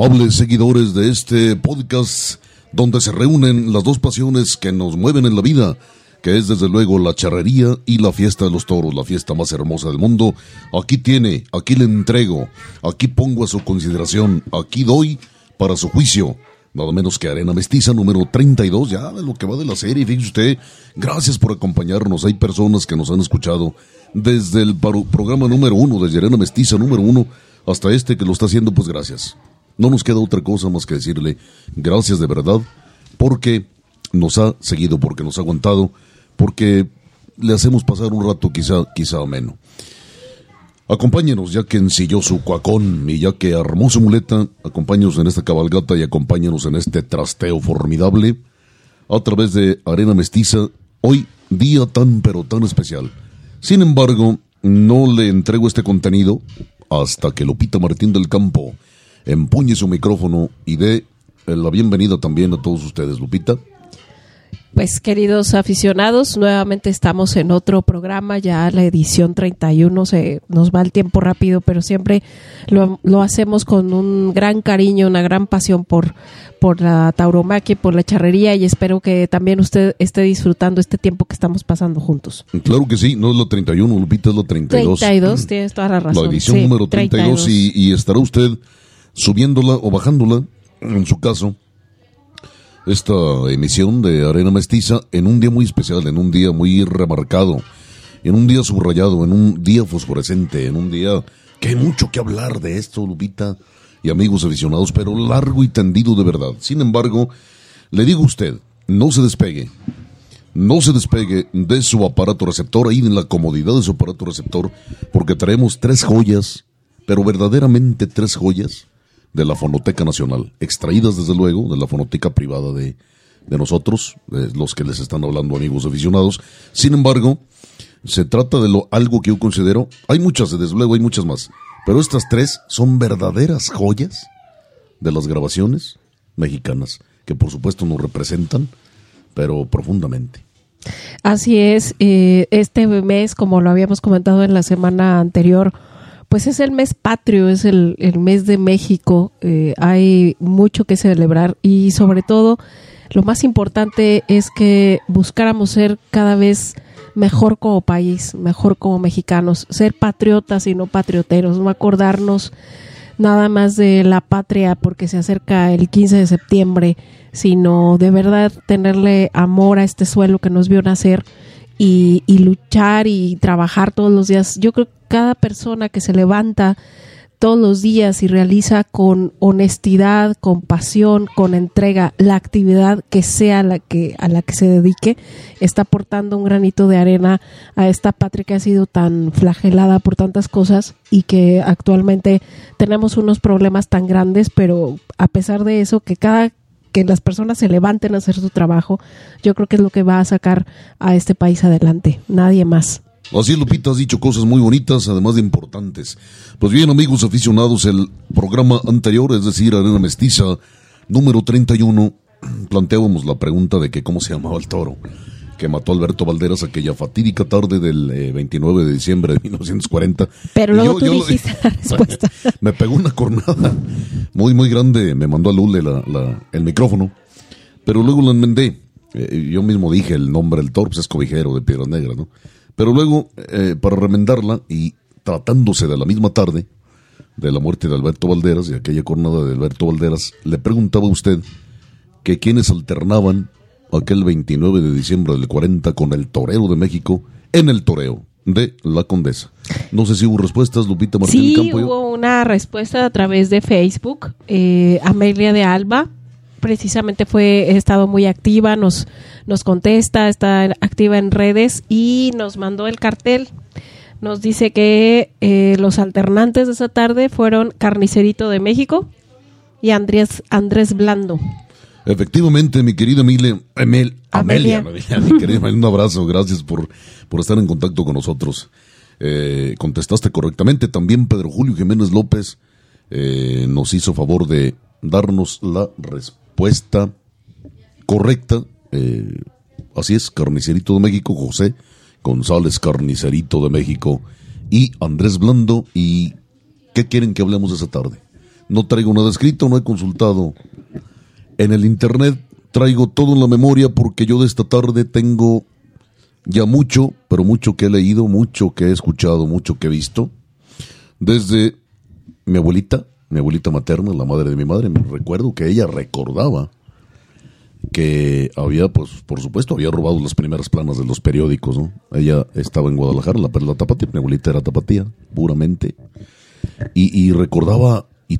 Amables seguidores de este podcast donde se reúnen las dos pasiones que nos mueven en la vida, que es desde luego la charrería y la fiesta de los toros, la fiesta más hermosa del mundo. Aquí tiene, aquí le entrego, aquí pongo a su consideración, aquí doy para su juicio. Nada menos que Arena Mestiza número 32, ya de lo que va de la serie. Fíjese usted, gracias por acompañarnos. Hay personas que nos han escuchado desde el programa número uno, desde Arena Mestiza número uno, hasta este que lo está haciendo, pues gracias. No nos queda otra cosa más que decirle gracias de verdad porque nos ha seguido, porque nos ha aguantado, porque le hacemos pasar un rato quizá, quizá ameno. Acompáñenos ya que ensilló su cuacón y ya que armó su muleta, acompáñenos en esta cabalgata y acompáñenos en este trasteo formidable a través de Arena Mestiza, hoy día tan pero tan especial. Sin embargo, no le entrego este contenido hasta que Lupita Martín del Campo empuñe su micrófono y dé la bienvenida también a todos ustedes, Lupita. Pues queridos aficionados, nuevamente estamos en otro programa, ya la edición 31, se nos va el tiempo rápido, pero siempre lo, lo hacemos con un gran cariño, una gran pasión por, por la tauromaquia, por la charrería y espero que también usted esté disfrutando este tiempo que estamos pasando juntos. Claro que sí, no es la 31, Lupita es la 32. 32, tienes toda la razón. La edición número 32, Y, y estará usted subiéndola o bajándola, en su caso, esta emisión de Arena Mestiza en un día muy especial, en un día muy remarcado, en un día subrayado, en un día fosforescente, en un día que hay mucho que hablar de esto, Lupita y amigos aficionados, pero largo y tendido de verdad. Sin embargo, le digo a usted, no se despegue, no se despegue de su aparato receptor, ahí en la comodidad de su aparato receptor, porque traemos tres joyas, pero verdaderamente tres joyas de la Fonoteca Nacional, extraídas desde luego de la fonoteca privada de, de nosotros, de los que les están hablando amigos aficionados. Sin embargo, se trata de lo, algo que yo considero, hay muchas, desde luego hay muchas más, pero estas tres son verdaderas joyas de las grabaciones mexicanas, que por supuesto nos representan, pero profundamente. Así es, eh, este mes, como lo habíamos comentado en la semana anterior, pues es el mes patrio, es el, mes de México, eh, hay mucho que celebrar y sobre todo lo más importante es que buscáramos ser cada vez mejor como país, mejor como mexicanos, ser patriotas y no patrioteros, no acordarnos nada más de la patria porque se acerca el 15 de septiembre, sino de verdad tenerle amor a este suelo que nos vio nacer y, y luchar y trabajar todos los días. Yo creo cada persona que se levanta todos los días y realiza con honestidad, con pasión, con entrega la actividad que sea la que a la que se dedique, está aportando un granito de arena a esta patria que ha sido tan flagelada por tantas cosas y que actualmente tenemos unos problemas tan grandes, pero a pesar de eso que cada que las personas se levanten a hacer su trabajo, yo creo que es lo que va a sacar a este país adelante, nadie más. Así es, Lupita, has dicho cosas muy bonitas, además de importantes. Pues bien, amigos aficionados, el programa anterior, es decir, Arena Mestiza, número 31, planteábamos la pregunta de que cómo se llamaba el toro. que mató a Alberto Valderas aquella fatídica tarde del 29 de diciembre de 1940. Pero luego tú dijiste la respuesta. me pegó una cornada muy, muy grande, me mandó a Lule el micrófono, pero luego lo enmendé. yo mismo dije el nombre del toro, pues es cobijero de Piedra Negra, ¿no? Pero luego, para remendarla y tratándose de la misma tarde, de la muerte de Alberto Valderas y aquella jornada de Alberto Valderas, le preguntaba a usted que quienes alternaban aquel 29 de diciembre del 40 con el Torero de México en el toreo de la Condesa. No sé si hubo respuestas, Lupita Martín Sí, hubo una respuesta a través de Facebook. Eh, Amelia de Alba precisamente fue, ha estado muy activa, nos, nos contesta, está activa en redes y nos mandó el cartel nos dice que eh, los alternantes de esa tarde fueron Carnicerito de México y Andrés, Andrés Blando. Efectivamente, mi querida Emile, Emel, Amelia, mi querida, un abrazo, gracias por, por estar en contacto con nosotros. Eh, contestaste correctamente. También Pedro Julio Jiménez López eh, nos hizo favor de darnos la respuesta correcta. así es, Carnicerito de México, José González Carnicerito de México y Andrés Blando. ¿Y qué quieren que hablemos esa tarde? No traigo nada escrito, no he consultado en el internet, traigo todo en la memoria porque yo de esta tarde tengo ya mucho, pero mucho que he leído, mucho que he escuchado, mucho que he visto. Desde mi abuelita, mi abuelita materna, la madre de mi madre, me recuerdo que ella recordaba que había, pues, por supuesto, había robado las primeras planas de los periódicos, ¿no? Ella estaba en Guadalajara, la perla tapatía, mi abuelita era tapatía, puramente. Y, recordaba, y,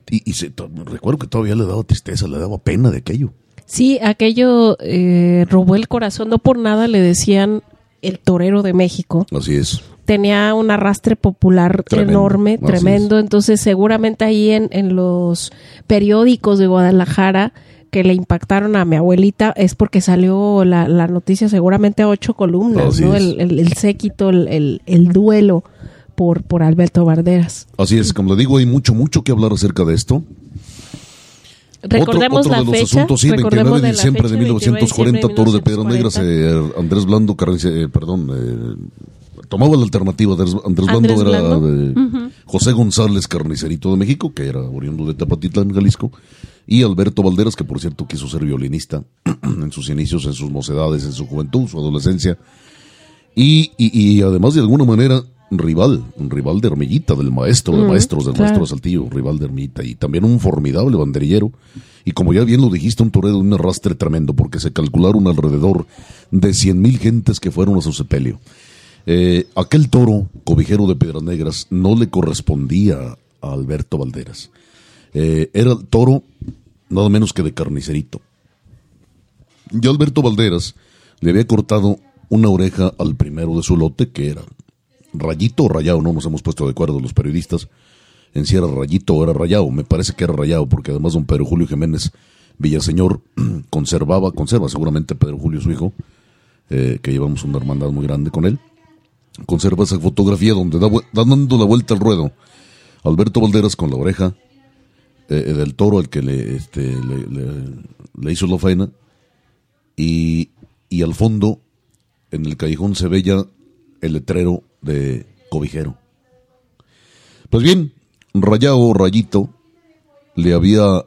recuerdo que todavía le daba tristeza, le daba pena de aquello. Sí, aquello eh, robó el corazón, no por nada le decían el torero de México. Así es. Tenía un arrastre popular enorme, tremendo, entonces seguramente ahí en, en los periódicos de Guadalajara que le impactaron a mi abuelita es porque salió la, la noticia seguramente a ocho columnas, ¿no? El, el, séquito, el, el, duelo por, por Alberto Barderas. Así es, como le digo, hay mucho, mucho que hablar acerca de esto. Recordemos otro, otro la de los asuntos, sí, 29 de diciembre de 1940, Toro de Pedro Negras, eh, Andrés Blando, eh, perdón, eh, tomaba la alternativa de Andrés Blando, era José González Carnicerito de México, que era oriundo de Tapatitlán, Jalisco, y Alberto Valderas, que por cierto quiso ser violinista en sus inicios, en sus mocedades, en su juventud, su adolescencia, y, y, además de alguna manera rival, un rival de Hermillita, del maestro de maestros, del maestro de Saltillo, rival de Hermillita, y también un formidable banderillero, y como ya bien lo dijiste, un torero de un arrastre tremendo, porque se calcularon alrededor de cien mil gentes que fueron a su sepelio. Eh, aquel toro, cobijero de Piedras Negras, no le correspondía a Alberto Valderas. Eh, era el toro nada menos que de carnicerito. Y Alberto Valderas le había cortado una oreja al primero de su lote, que era rayito o rayado, no nos hemos puesto de acuerdo los periodistas en si era rayito o era rayado, me parece que era rayado, porque además don Pedro Julio Jiménez Villaseñor conservaba, conserva seguramente Pedro Julio su hijo, eh, que llevamos una hermandad muy grande con él, conserva esa fotografía donde da, dando la vuelta al ruedo Alberto Valderas con la oreja eh, del toro al que le, este, le, hizo la faena y, y, al fondo en el callejón se veía el letrero de cobijero. Pues bien, Rayado Rayito le había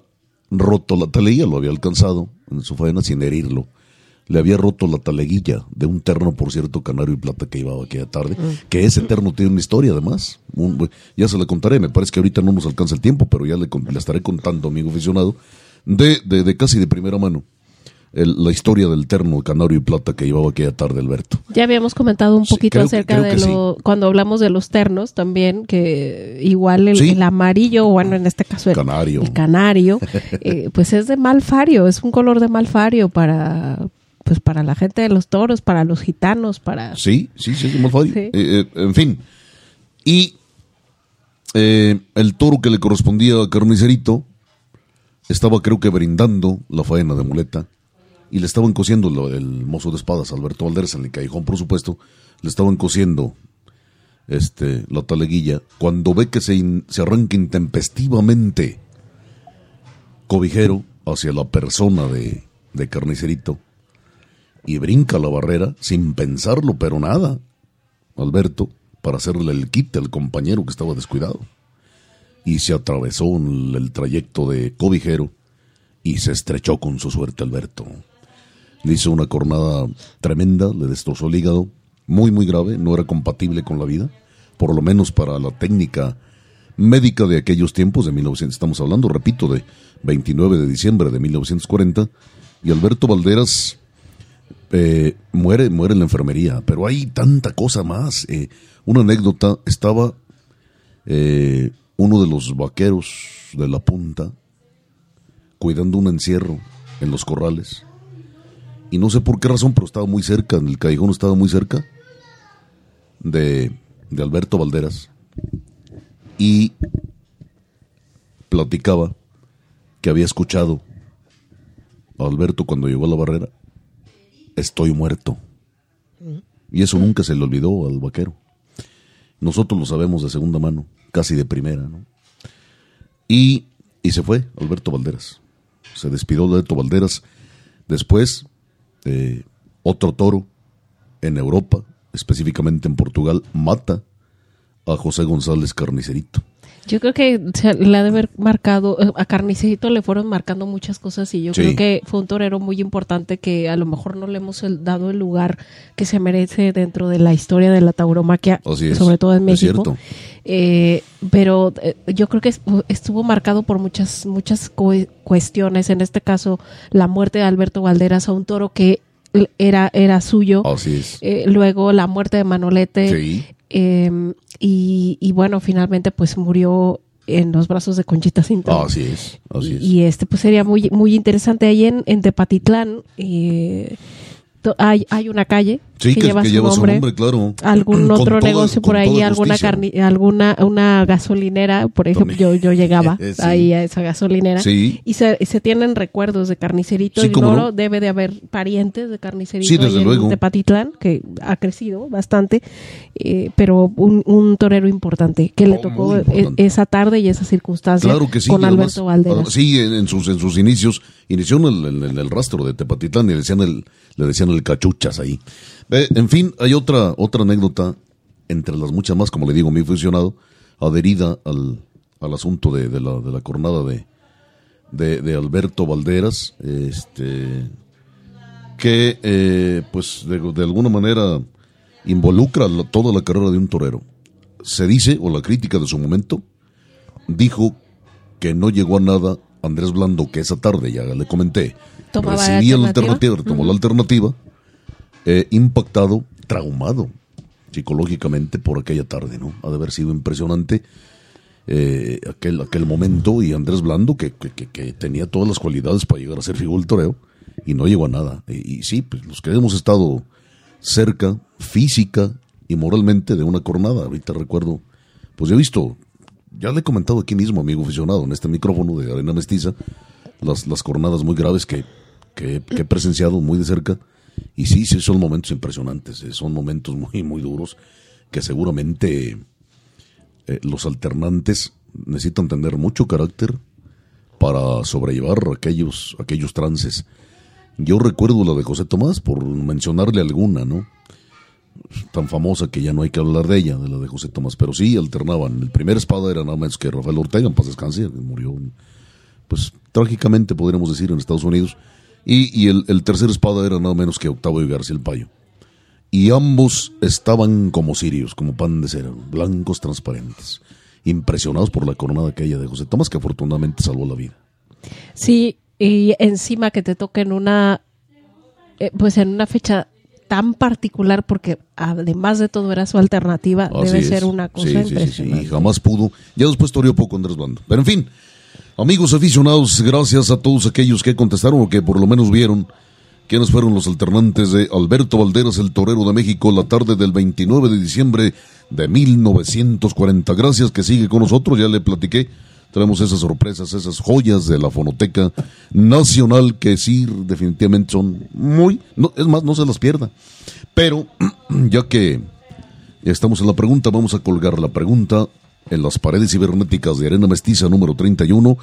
roto la taleguilla, lo había alcanzado en su faena sin herirlo le había roto la taleguilla de un terno, por cierto, canario y plata que llevaba aquella tarde, mm. que ese terno tiene una historia además. ya se la contaré, me parece que ahorita no nos alcanza el tiempo, pero ya le, estaré contando, amigo aficionado, de, de, casi de primera mano. la historia del terno canario y plata que llevaba aquella tarde Alberto. Ya habíamos comentado un poquito acerca de lo, cuando hablamos de los ternos también, que igual el, amarillo, bueno, en este caso el canario, el canario eh, pues es de malfario, es un color de malfario para, pues para la gente de los toros, para los gitanos, para... Sí, sí, sí. Eh, eh, en fin. Y eh, el toro que le correspondía a Carnicerito estaba creo que brindando la faena de muleta y le estaban cosiendo el mozo de espadas, Alberto Valderas, en el callejón, por supuesto, le estaban cosiendo este, la taleguilla, cuando ve que se, se arranca intempestivamente cobijero hacia la persona de, de Carnicerito, y brinca la barrera sin pensarlo, pero nada. Alberto, para hacerle el quite al compañero que estaba descuidado. Y se atravesó el trayecto de cobijero y se estrechó con su suerte Alberto. Le hizo una cornada tremenda, le destrozó el hígado, muy muy grave, no era compatible con la vida, por lo menos para la técnica médica de aquellos tiempos, de 1900, estamos hablando, repito, de 29 de diciembre de 1940, y Alberto Valderas eh, muere, muere en la enfermería, pero hay tanta cosa más. Eh, una anécdota, estaba eh, uno de los vaqueros de la punta cuidando un encierro en los corrales, y no sé por qué razón, pero estaba muy cerca, en el callejón estaba muy cerca de, de Alberto Valderas, y platicaba que había escuchado a Alberto cuando llegó a la barrera, estoy muerto. Y eso nunca se le olvidó al vaquero. Nosotros lo sabemos de segunda mano, casi de primera, ¿no? Y, y se fue Alberto Valderas. Se despidió Alberto Valderas. Después, eh, otro toro en Europa, específicamente en Portugal, mata a José González Carnicerito. Yo creo que le ha de haber marcado, eh, a Carnicerito le fueron marcando muchas cosas y yo creo que fue un torero muy importante que a lo mejor no le hemos dado el lugar que se merece dentro de la historia de la tauromaquia, sobre todo en México. Eh, pero eh, yo creo que estuvo marcado por muchas, muchas cuestiones, en este caso la muerte de Alberto Valderas a un toro que era, era suyo. luego la muerte de Manolete. Em, y, bueno, finalmente pues murió en los brazos de Conchita Cinta. Así es, así es. Y, este pues sería muy muy interesante ahí en, en Tepatitlán. Eh, hay, hay una calle que, lleva, su, nombre, claro. Algún otro negocio por ahí, alguna alguna una gasolinera, por ejemplo, yo, yo llegaba ahí a esa gasolinera y se, se, tienen recuerdos de carnicerito y no, debe de haber parientes de carnicerito en Tepatitlán, que ha crecido bastante, eh, pero un, un, torero importante que le oh, tocó e, esa tarde y esa circunstancia con Alberto Valderas. Sí, en, sus, en sus inicios, inició en el, el rastro de Tepatitlán y le decían el, le decían el cachuchas ahí. En fin, hay otra, otra anécdota, entre las muchas más, como le digo, mi funcionado, adherida al, al asunto de, de, la, de la cornada de, de, de, Alberto Valderas, este, que eh, pues de, de, alguna manera involucra toda la carrera de un torero. Se dice, o la crítica de su momento, dijo que no llegó a nada Andrés Blando, que esa tarde ya le comenté, recibía la alternativa, tomó la alternativa, eh, impactado, traumado psicológicamente por aquella tarde, ¿no? Ha de haber sido impresionante eh, aquel, aquel momento y Andrés Blando, que, que, tenía todas las cualidades para llegar a ser figura del toreo, y no llegó a nada. Y, sí, pues los que hemos estado cerca, física y moralmente, de una cornada, ahorita recuerdo, pues yo he visto, ya le he comentado aquí mismo, amigo aficionado, en este micrófono de Arena Mestiza, las, las jornadas muy graves que, que, he presenciado muy de cerca. Y sí, sí, son momentos impresionantes, eh, son momentos muy, muy duros que seguramente eh, los alternantes necesitan tener mucho carácter para sobrellevar aquellos, aquellos trances. Yo recuerdo la de José Tomás, por mencionarle alguna, ¿no? Tan famosa que ya no hay que hablar de ella, de la de José Tomás, pero sí alternaban. El primer espada era nada más que Rafael Ortega, en paz descanse, murió pues trágicamente podríamos decir en Estados Unidos, y, el, tercer espada era nada menos que Octavio García el Payo. Y ambos estaban como sirios, como pan de cera, blancos transparentes, impresionados por la coronada aquella de José Tomás, que afortunadamente salvó la vida. Sí, y encima que te toque en una, eh, pues en una fecha tan particular porque además de todo era su alternativa, debe ser una cosa sí, sí, y jamás pudo. Ya después torió poco Andrés Bando. Pero en fin, Amigos aficionados, gracias a todos aquellos que contestaron o que por lo menos vieron quiénes fueron los alternantes de Alberto Valderas, el torero de México, la tarde del 29 de diciembre de 1940. Gracias que sigue con nosotros, ya le platiqué. Traemos esas sorpresas, esas joyas de la Fonoteca Nacional que sí, definitivamente son muy, no, es más, no se las pierda. Pero, ya que estamos en la pregunta, vamos a colgar la pregunta en las paredes cibernéticas de Arena Mestiza número 31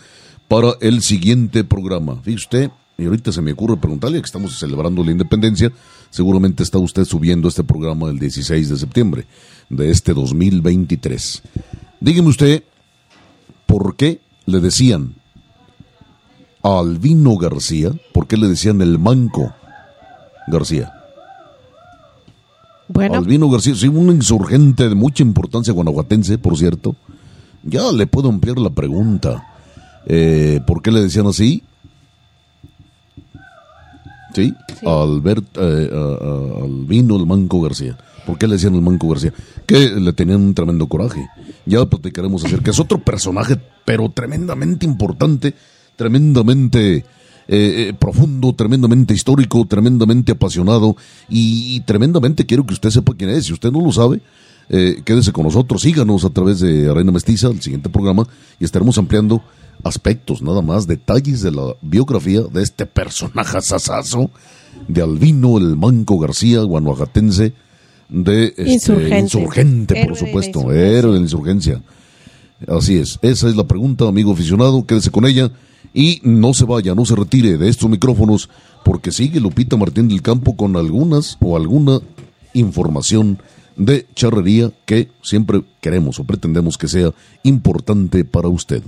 para el siguiente programa. Fíjese usted, y ahorita se me ocurre preguntarle que estamos celebrando la independencia, seguramente está usted subiendo este programa el 16 de septiembre de este 2023. Dígame usted, ¿por qué le decían a Albino García, por qué le decían el manco García? Bueno, Albino García, sí, un insurgente de mucha importancia guanajuatense, por cierto. Ya le puedo ampliar la pregunta. Eh, ¿Por qué le decían así? Sí, Albert, eh, a- a- Albino el Manco García. ¿Por qué le decían el Manco García? Que le tenían un tremendo coraje. Ya platicaremos acerca. Es otro personaje, pero tremendamente importante, tremendamente eh, eh, profundo, tremendamente histórico, tremendamente apasionado y, y tremendamente quiero que usted sepa quién es. Si usted no lo sabe, eh, quédese con nosotros, síganos a través de Arena Mestiza, el siguiente programa, y estaremos ampliando aspectos, nada más, detalles de la biografía de este personaje sasazo de Albino el Manco García, guanajuatense, de este, Insurgente. insurgente, por Héroe supuesto, héroe de la insurgencia. Así es, esa es la pregunta, amigo aficionado, quédese con ella y no se vaya, no se retire de estos micrófonos, porque sigue Lupita Martín del Campo con algunas o alguna información de charrería que siempre queremos o pretendemos que sea importante para usted.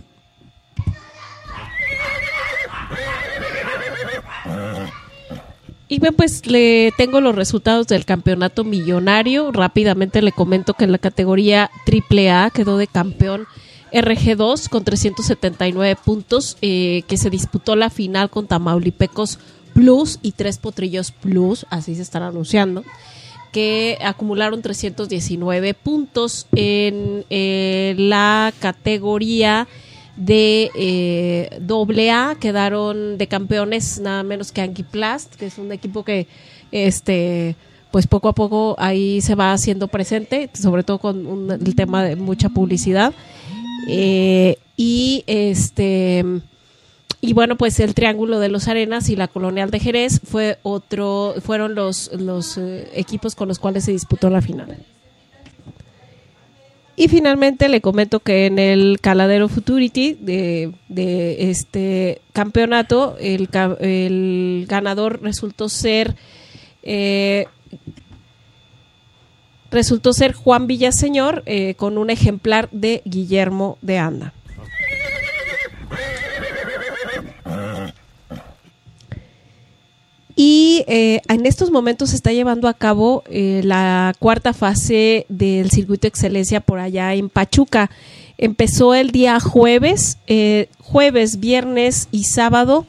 Y bien, pues le tengo los resultados del campeonato millonario. Rápidamente le comento que en la categoría AAA quedó de campeón RG2 con 379 puntos, eh, que se disputó la final con Tamaulipecos Plus y Tres Potrillos Plus, así se están anunciando, que acumularon 319 puntos en eh, la categoría de eh, doble A quedaron de campeones nada menos que Anquiplast, que es un equipo que este pues poco a poco ahí se va haciendo presente, sobre todo con un- el tema de mucha publicidad. Eh, y este y bueno, pues el Triángulo de los Arenas y la Colonial de Jerez fue otro fueron los los eh, equipos con los cuales se disputó la final. Y finalmente le comento que en el Caladero Futurity de, este campeonato, el, el ganador resultó ser eh, resultó ser Juan Villaseñor eh, con un ejemplar de Guillermo de Anda. Y eh, en estos momentos se está llevando a cabo eh, la cuarta fase del circuito de excelencia por allá en Pachuca. Empezó el día jueves, eh, jueves, viernes y sábado.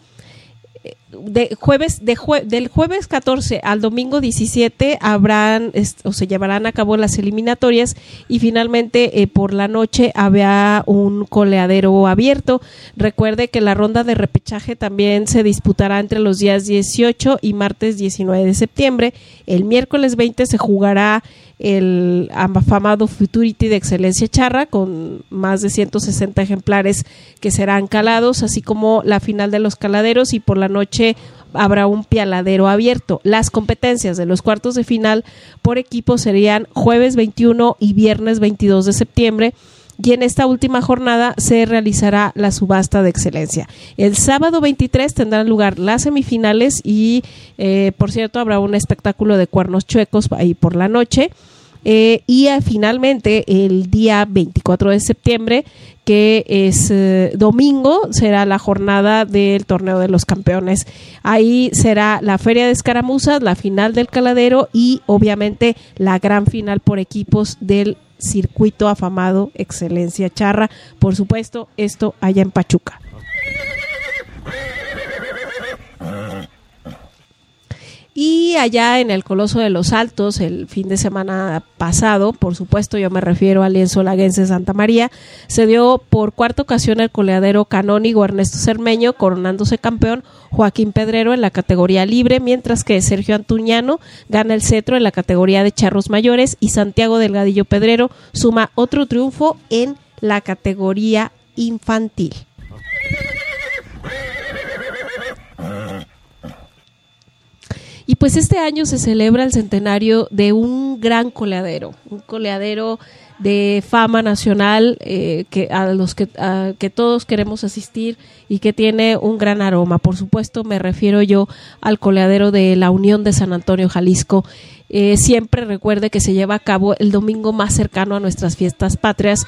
De jueves, de del jueves 14 al domingo 17 habrán o se llevarán a cabo las eliminatorias y finalmente eh, por la noche habrá un coleadero abierto. Recuerde que la ronda de repechaje también se disputará entre los días 18 y martes 19 de septiembre. El miércoles 20 se jugará el afamado Futurity de Excelencia Charra con más de 160 ejemplares que serán calados, así como la final de los caladeros y por la noche habrá un pialadero abierto. Las competencias de los cuartos de final por equipo serían jueves 21 y viernes 22 de septiembre y en esta última jornada se realizará la subasta de excelencia. El sábado 23 tendrán lugar las semifinales y, eh, por cierto, habrá un espectáculo de cuernos chuecos ahí por la noche. Eh, y eh, finalmente el día 24 de septiembre, que es eh, domingo, será la jornada del torneo de los campeones. Ahí será la feria de escaramuzas, la final del caladero y obviamente la gran final por equipos del circuito afamado Excelencia Charra. Por supuesto, esto allá en Pachuca. Y allá en el Coloso de los Altos, el fin de semana pasado, por supuesto, yo me refiero al lienzo laguense Santa María, se dio por cuarta ocasión el coleadero canónigo Ernesto Cermeño, coronándose campeón Joaquín Pedrero en la categoría libre, mientras que Sergio Antuñano gana el cetro en la categoría de charros mayores y Santiago Delgadillo Pedrero suma otro triunfo en la categoría infantil. Y pues este año se celebra el centenario de un gran coleadero, un coleadero de fama nacional eh, que a los que, que todos queremos asistir y que tiene un gran aroma. Por supuesto, me refiero yo al coleadero de la Unión de San Antonio, Jalisco. Eh, siempre recuerde que se lleva a cabo el domingo más cercano a nuestras fiestas patrias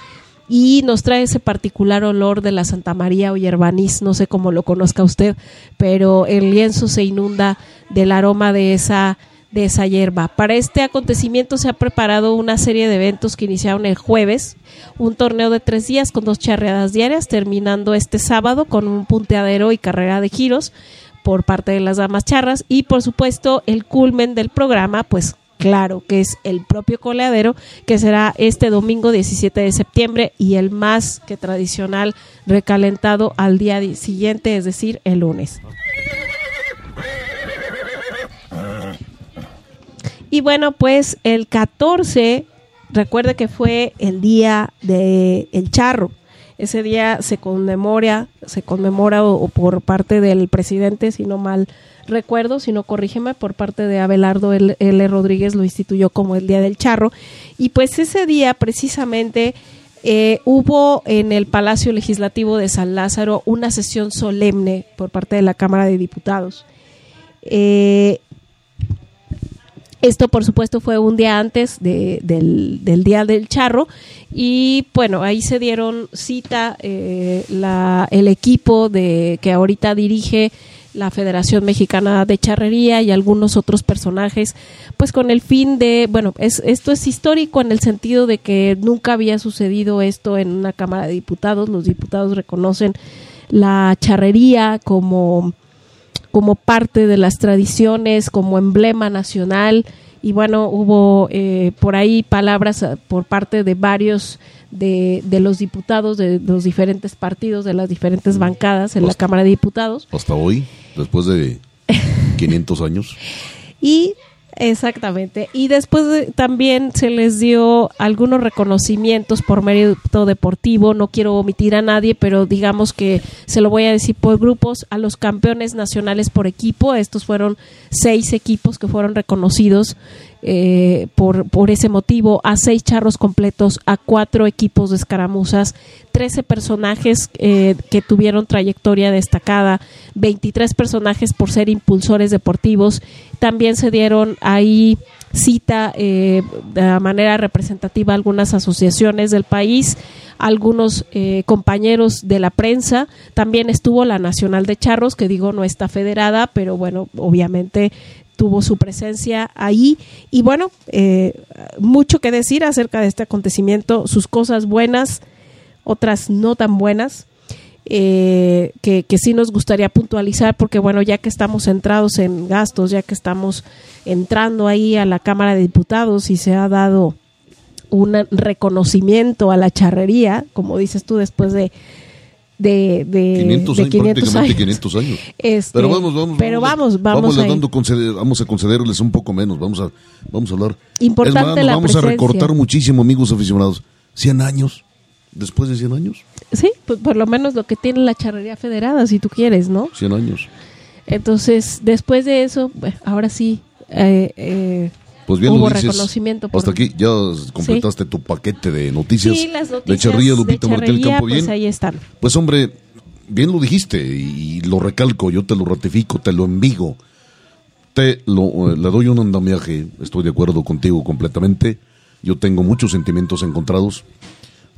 y nos trae ese particular olor de la Santa María o yerbanís, no sé cómo lo conozca usted, pero el lienzo se inunda del aroma de esa de esa hierba. Para este acontecimiento se ha preparado una serie de eventos que iniciaron el jueves, un torneo de tres días con dos charreadas diarias, terminando este sábado con un punteadero y carrera de giros por parte de las damas charras y por supuesto el culmen del programa, pues claro, que es el propio coleadero, que será este domingo 17 de septiembre y el más que tradicional recalentado al día siguiente, es decir, el lunes. Y bueno, pues el 14, recuerde que fue el día del el charro. Ese día se conmemora, se conmemora o, por parte del presidente, si no mal recuerdo, si no corrígeme, por parte de Abelardo L. Rodríguez lo instituyó como el Día del Charro. Y pues ese día precisamente eh, hubo en el Palacio Legislativo de San Lázaro una sesión solemne por parte de la Cámara de Diputados. Eh, esto, por supuesto, fue un día antes del, Día del Charro y, bueno, ahí se dieron cita eh, el equipo de que ahorita dirige la Federación Mexicana de Charrería y algunos otros personajes, pues con el fin de, bueno, es, esto es histórico en el sentido de que nunca había sucedido esto en una Cámara de Diputados, los diputados reconocen la charrería como como parte de las tradiciones, como emblema nacional. Y bueno, hubo eh, por ahí palabras eh, por parte de varios de, de, los diputados de los diferentes partidos, de las diferentes bancadas en la Cámara de Diputados. Hasta hoy, después de 500 años. y Exactamente. Y después también se les dio algunos reconocimientos por mérito deportivo. No quiero omitir a nadie, pero digamos que se lo voy a decir por grupos. A los campeones nacionales por equipo. Estos fueron seis equipos que fueron reconocidos eh, por, por ese motivo. A seis charros completos, a cuatro equipos de escaramuzas, trece personajes eh, que tuvieron trayectoria destacada, 23 personajes por ser impulsores deportivos también se dieron ahí cita eh, de manera representativa algunas asociaciones del país, algunos eh, compañeros de la prensa, también estuvo la Nacional de Charros, que digo no está federada, pero bueno, obviamente tuvo su presencia ahí. Y bueno, eh, mucho que decir acerca de este acontecimiento, sus cosas buenas, otras no tan buenas eh, que, que, sí nos gustaría puntualizar porque bueno ya que estamos centrados en gastos ya que estamos entrando ahí a la Cámara de Diputados y se ha dado un reconocimiento a la charrería como dices tú después de de, de 500, de 500 años, 500 años. Este, pero vamos vamos pero vamos vamos, vamos, dando conceder, vamos a concederles un poco menos vamos a vamos a hablar importante es la vamos presencia. a recortar muchísimo amigos aficionados 100 años después de 100 años. Sí, pues por lo menos lo que tiene la charrería federada, si tú quieres, ¿no? 100 años. Entonces, después de eso, bueno, ahora sí, eh, eh, pues bien hubo lo dices, reconocimiento. Por... Hasta aquí ya completaste sí. tu paquete de noticias, sí, las noticias de Charrería Lupita de Martel Campo. Pues bien. ahí están. Pues hombre, bien lo dijiste y lo recalco, yo te lo ratifico, te lo envigo. Te lo, eh, le doy un andamiaje, estoy de acuerdo contigo completamente. Yo tengo muchos sentimientos encontrados.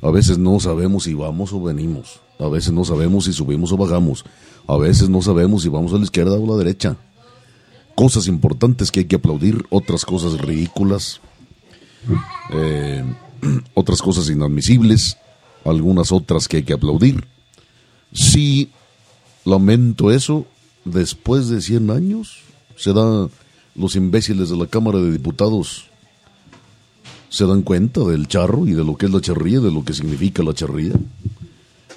A veces no sabemos si vamos o venimos. A veces no sabemos si subimos o bajamos. A veces no sabemos si vamos a la izquierda o a la derecha. Cosas importantes que hay que aplaudir, otras cosas ridículas, eh, otras cosas inadmisibles, algunas otras que hay que aplaudir. Sí, lamento eso, después de 100 años se da los imbéciles de la Cámara de Diputados se dan cuenta del charro y de lo que es la charría, de lo que significa la charría.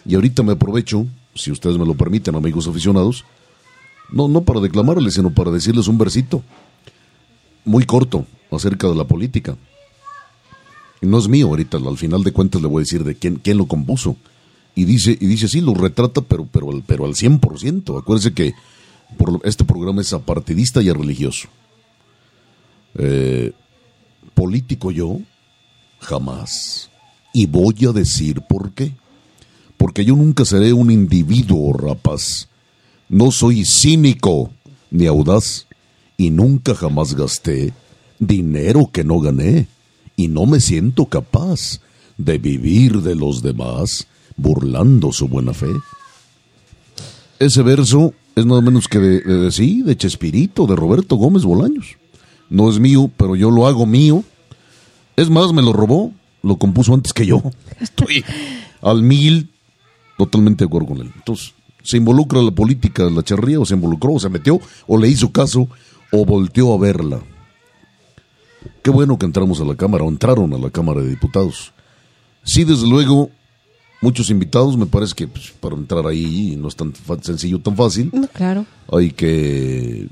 Y ahorita me aprovecho, si ustedes me lo permiten, amigos aficionados, no, no para declamarles, sino para decirles un versito muy corto acerca de la política. Y no es mío ahorita, al final de cuentas le voy a decir de quién, quién lo compuso. Y dice, y dice, sí, lo retrata, pero, pero, pero al 100%. Acuérdense que este programa es apartidista y religioso. Eh, político yo, jamás. Y voy a decir por qué. Porque yo nunca seré un individuo rapaz. No soy cínico ni audaz. Y nunca jamás gasté dinero que no gané. Y no me siento capaz de vivir de los demás burlando su buena fe. Ese verso es nada menos que de, de, sí, de Chespirito, de Roberto Gómez Bolaños. No es mío, pero yo lo hago mío. Es más, me lo robó, lo compuso antes que yo. Estoy al mil, totalmente de acuerdo con él. Entonces, ¿se involucra la política de la charría o se involucró o se metió o le hizo caso o volteó a verla? Qué bueno que entramos a la Cámara o entraron a la Cámara de Diputados. Sí, desde luego, muchos invitados, me parece que pues, para entrar ahí no es tan sencillo, tan fácil. No, claro. Hay que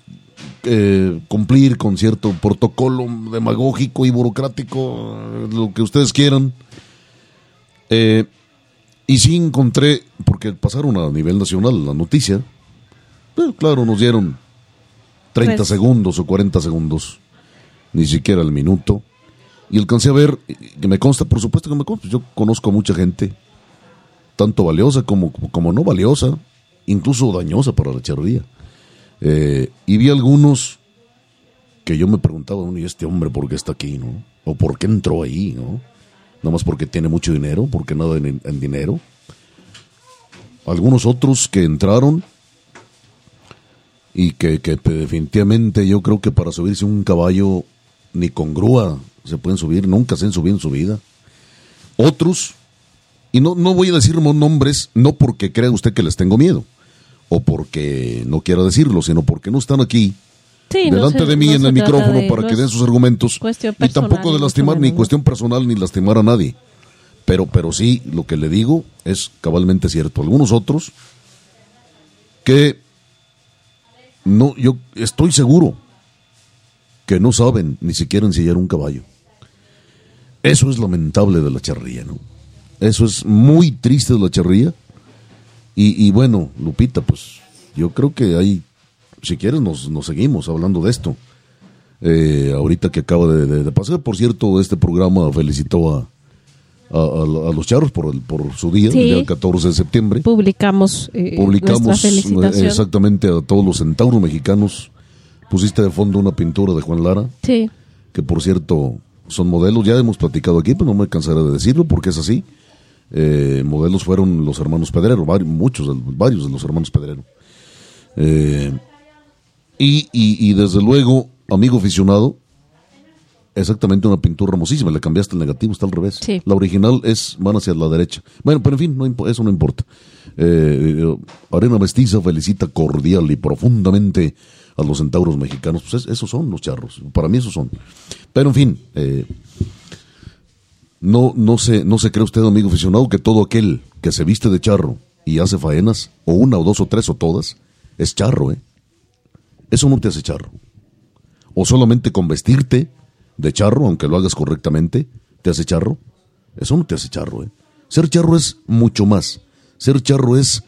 eh, cumplir con cierto protocolo demagógico y burocrático, lo que ustedes quieran. Eh, y sí encontré, porque pasaron a nivel nacional la noticia, pero claro, nos dieron 30 Pues- segundos o 40 segundos, ni siquiera el minuto. Y alcancé a ver, que me consta, por supuesto que me consta, yo conozco a mucha gente, tanto valiosa como, como no valiosa, incluso dañosa para la charrería. Eh, y vi algunos que yo me preguntaba, ¿y este hombre por qué está aquí, no? ¿O por qué entró ahí, no? Nada más porque tiene mucho dinero, porque nada en, en dinero. Algunos otros que entraron y que, definitivamente yo creo que para subirse un caballo ni con grúa se pueden subir, nunca se han subido en su vida. Otros, y no, no voy a decir nombres, no porque crea usted que les tengo miedo, o porque no quiera decirlo, sino porque no están aquí Sí, no delante se- de mí no en el micrófono de- para no que den sus argumentos y tampoco de lastimar ni cuestión personal ni lastimar a nadie. Pero, pero sí, lo que le digo es cabalmente cierto. Algunos otros que no, yo estoy seguro que no saben ni siquiera ensillar un caballo. Eso es lamentable de la charría, ¿no? Eso es muy triste de la charría. Y, y bueno, Lupita, pues yo creo que hay, si quieres, nos, nos seguimos hablando de esto. Eh, ahorita que acaba de, de- de pasar, por cierto, este programa felicitó a, a, a- a los charros por, el, por su día, Sí. el día 14 de septiembre. Publicamos, eh, Publicamos eh, exactamente a todos los centauros mexicanos. Pusiste de fondo una pintura de Juan Lara, Sí, que por cierto son modelos, ya hemos platicado aquí, pero no me cansaré de decirlo porque es así. Eh, modelos fueron los hermanos Pedrero, vari- muchos, varios de los hermanos Pedrero. Eh, y, y, y desde luego, amigo aficionado, exactamente una pintura hermosísima, le cambiaste el negativo, está al revés. Sí. La original es, van hacia la derecha. Bueno, pero en fin, no eso no importa. Eh, eh, Arena Mestiza felicita cordial y profundamente a los centauros mexicanos. Pues es- esos son los charros, para mí esos son. Pero en fin, eh, no, no, se, no se cree usted, amigo aficionado, que todo aquel que se viste de charro y hace faenas, o una o dos o tres o todas, es charro, ¿eh? Eso no te hace charro. O solamente con vestirte de charro, aunque lo hagas correctamente, te hace charro. Eso no te hace charro, ¿eh? Ser charro es mucho más. Ser charro es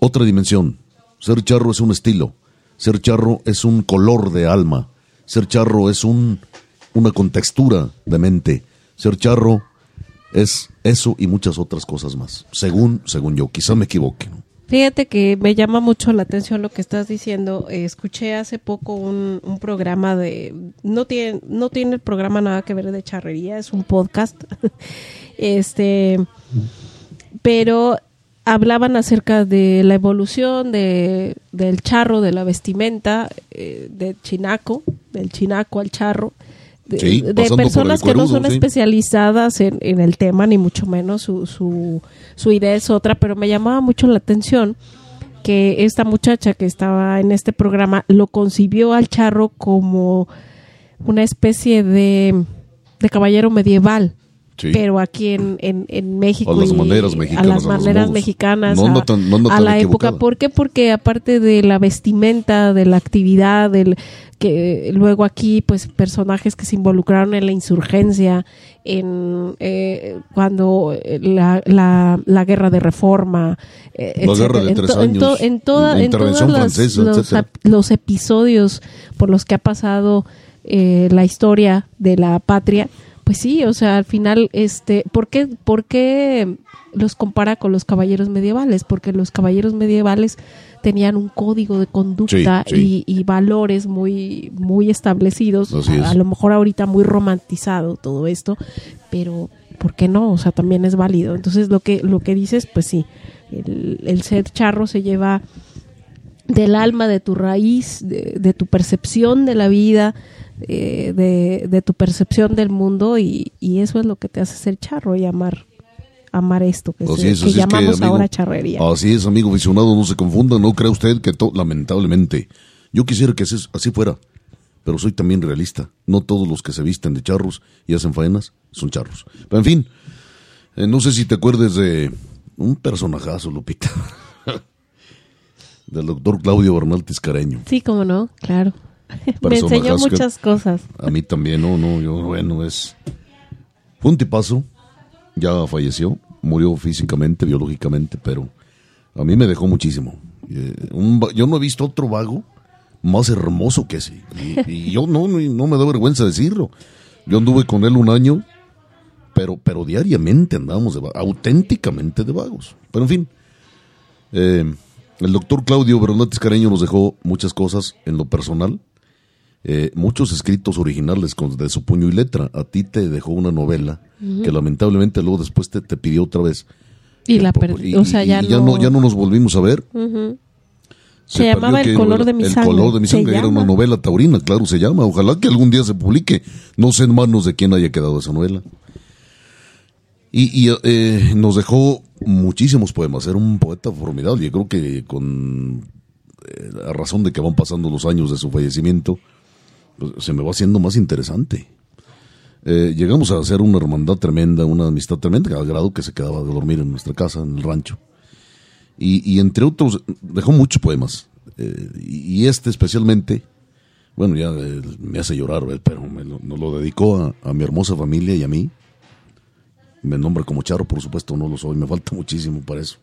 otra dimensión. Ser charro es un estilo. Ser charro es un color de alma. Ser charro es un, una contextura de mente. Ser charro es eso y muchas otras cosas más. Según, según yo. Quizá me equivoque. Fíjate que me llama mucho la atención lo que estás diciendo. Eh, escuché hace poco un, un programa de... No tiene, no tiene el programa nada que ver de charrería, es un podcast. este Pero hablaban acerca de la evolución de, del charro, de la vestimenta, eh, del chinaco, del chinaco al charro. De, Sí, personas que no son sí. especializadas en, en el tema, ni mucho menos su, su, su idea es otra, pero me llamaba mucho la atención que esta muchacha que estaba en este programa lo concibió al charro como una especie de, de caballero medieval. Sí. Pero aquí en, en, en México. A las maneras mexicanas, A las maneras mexicanas. No tan- no a la época. ¿Por qué? Porque aparte de la vestimenta, de la actividad, del que luego aquí, pues, personajes que se involucraron en la insurgencia, en eh, cuando eh, la, la, la guerra de reforma, eh, La guerra de. En tres en to- años, en toda- la en todos intervención los, los episodios por los que ha pasado eh, la historia de la patria, Pues sí, o sea, al final, este, ¿por qué, ¿por qué los compara con los caballeros medievales? Porque los caballeros medievales tenían un código de conducta Sí, sí. Y, y valores muy, muy establecidos. A, lo mejor ahorita muy romantizado todo esto, pero ¿por qué no? O sea, también es válido. Entonces, lo que, lo que dices, pues sí, el, el ser charro se lleva del alma, de tu raíz, de, de tu percepción de la vida, eh, de, de tu percepción del mundo y, y eso es lo que te hace ser charro y amar amar esto que, se- es, que así es que, llamamos amigo, ahora charrería. Así es, amigo visionado, no se confunda, no crea usted que to- lamentablemente, yo quisiera que así, fuera, pero soy también realista. No todos los que se visten de charros y hacen faenas son charros. Pero en fin, eh, no sé si te acuerdes de un personajazo, Lupita, del doctor Claudio Bernal Tiscareño. Sí, como no, claro. Me enseñó muchas cosas. A mí también, no, no, yo, bueno, es. Fue un tipazo, ya falleció, murió físicamente, biológicamente, pero a mí me dejó muchísimo. Eh, yo no he visto otro vago más hermoso que ese. Y, yo no, no, no me da vergüenza decirlo. Yo anduve con él un año, pero, pero diariamente andábamos de va- auténticamente de vagos. Pero en fin, eh, el doctor Claudio Bernates Careño nos dejó muchas cosas en lo personal eh, muchos escritos originales con, de su puño y letra. A ti te dejó una novela que lamentablemente luego después te, te pidió otra vez. Y la y- O sea, y- ya no- ya no nos volvimos a ver. Se Se llamaba El color de mi El sangre. color de mi sangre era una novela taurina, claro, se llama. Ojalá que algún día se publique. No sé en manos de quién haya quedado esa novela. Y, y, eh, nos dejó muchísimos poemas. Era un poeta formidable. Yo creo que con eh, a razón de que van pasando los años de su fallecimiento, se me va haciendo más interesante. Eh, llegamos a hacer una hermandad tremenda, una amistad tremenda, al grado que se quedaba de dormir en nuestra casa, en el rancho. Y, entre otros, dejó muchos poemas. Eh, y, este especialmente, bueno, ya eh, me hace llorar, pero me lo, nos lo dedicó a, mi hermosa familia y a mí. Me nombra como Charo, por supuesto, no lo soy, me falta muchísimo para eso.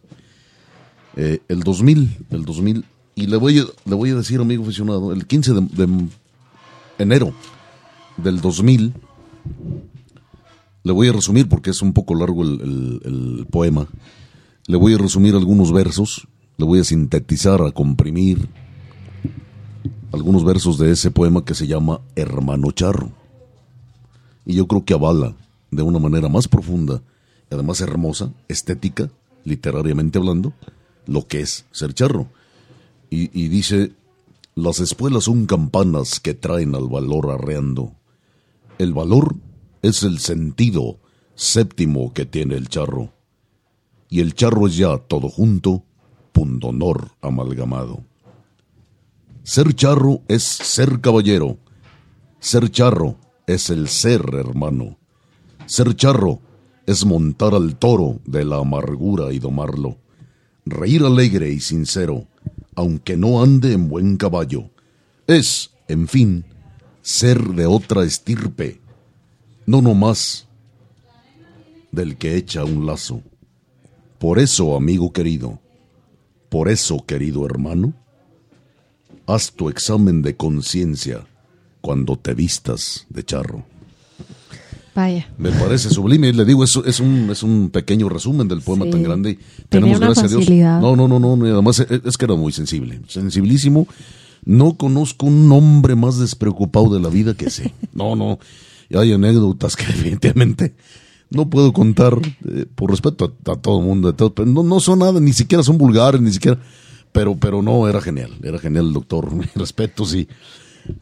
El 2000, el 2000, y le voy, a, le voy a decir, amigo aficionado, el 15 de, de enero del 2000, le voy a resumir porque es un poco largo el, poema. Le voy a resumir algunos versos, le voy a sintetizar, a comprimir algunos versos de ese poema que se llama Hermano Charro. Y yo creo que avala de una manera más profunda y además hermosa, estética, literariamente hablando, lo que es ser charro. Y dice, las espuelas son campanas que traen al valor arreando. El valor es el sentido séptimo que tiene el charro. Y el charro es ya todo junto, pundonor amalgamado. Ser charro es ser caballero. Ser charro es el ser hermano. Ser charro es montar al toro de la amargura y domarlo. Reír alegre y sincero, aunque no ande en buen caballo. Es, en fin, ser de otra estirpe, no nomás del que echa un lazo. Por eso, amigo querido, por eso, querido hermano, haz tu examen de conciencia cuando te vistas de charro. Vaya. Me parece sublime, le digo, es, es, un, es un pequeño resumen del poema Sí. tan grande. Tenía Tenemos, una gracias a Dios. facilidad. No, no, no, no, y además es, es que era muy sensible, sensibilísimo. No conozco un hombre más despreocupado de la vida que ese. No, no. Y hay anécdotas que definitivamente no puedo contar eh, por respeto a, a todo el mundo, todo, pero no, no son nada, ni siquiera son vulgares, ni siquiera. Pero, pero no, era genial, era genial el doctor. Mis respetos y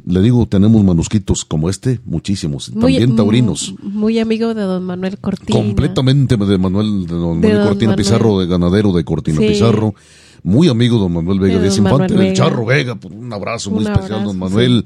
le digo, tenemos manuscritos como este, muchísimos, también taurinos. Muy amigo de don Manuel Cortina. Completamente de Manuel, de don De Manuel don Cortina Manuel. Pizarro, de ganadero de Cortina Sí. Pizarro. Muy amigo don Manuel Vega De Díaz Infante, del. Charro Vega, un abrazo muy especial, don Manuel.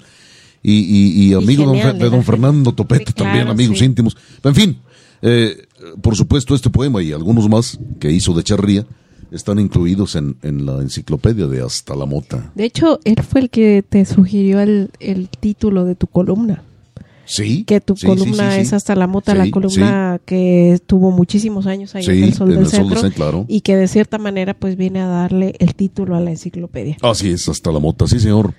Y, y, y amigo genial, de don Fernando Topete, también amigos sí. íntimos. En fin, eh, por supuesto, este poema y algunos más que hizo de Charría están incluidos en, en la enciclopedia de Hasta la Mota. De hecho, él fue el que te sugirió el, el título de tu columna. Sí. Que tu sí, columna sí, sí. es hasta la mota, la columna que tuvo muchísimos años ahí en el Sol en del el Sol del Centro. Centro, claro. Y que de cierta manera pues viene a darle el título a la enciclopedia. Así es, Hasta la Mota, sí señor.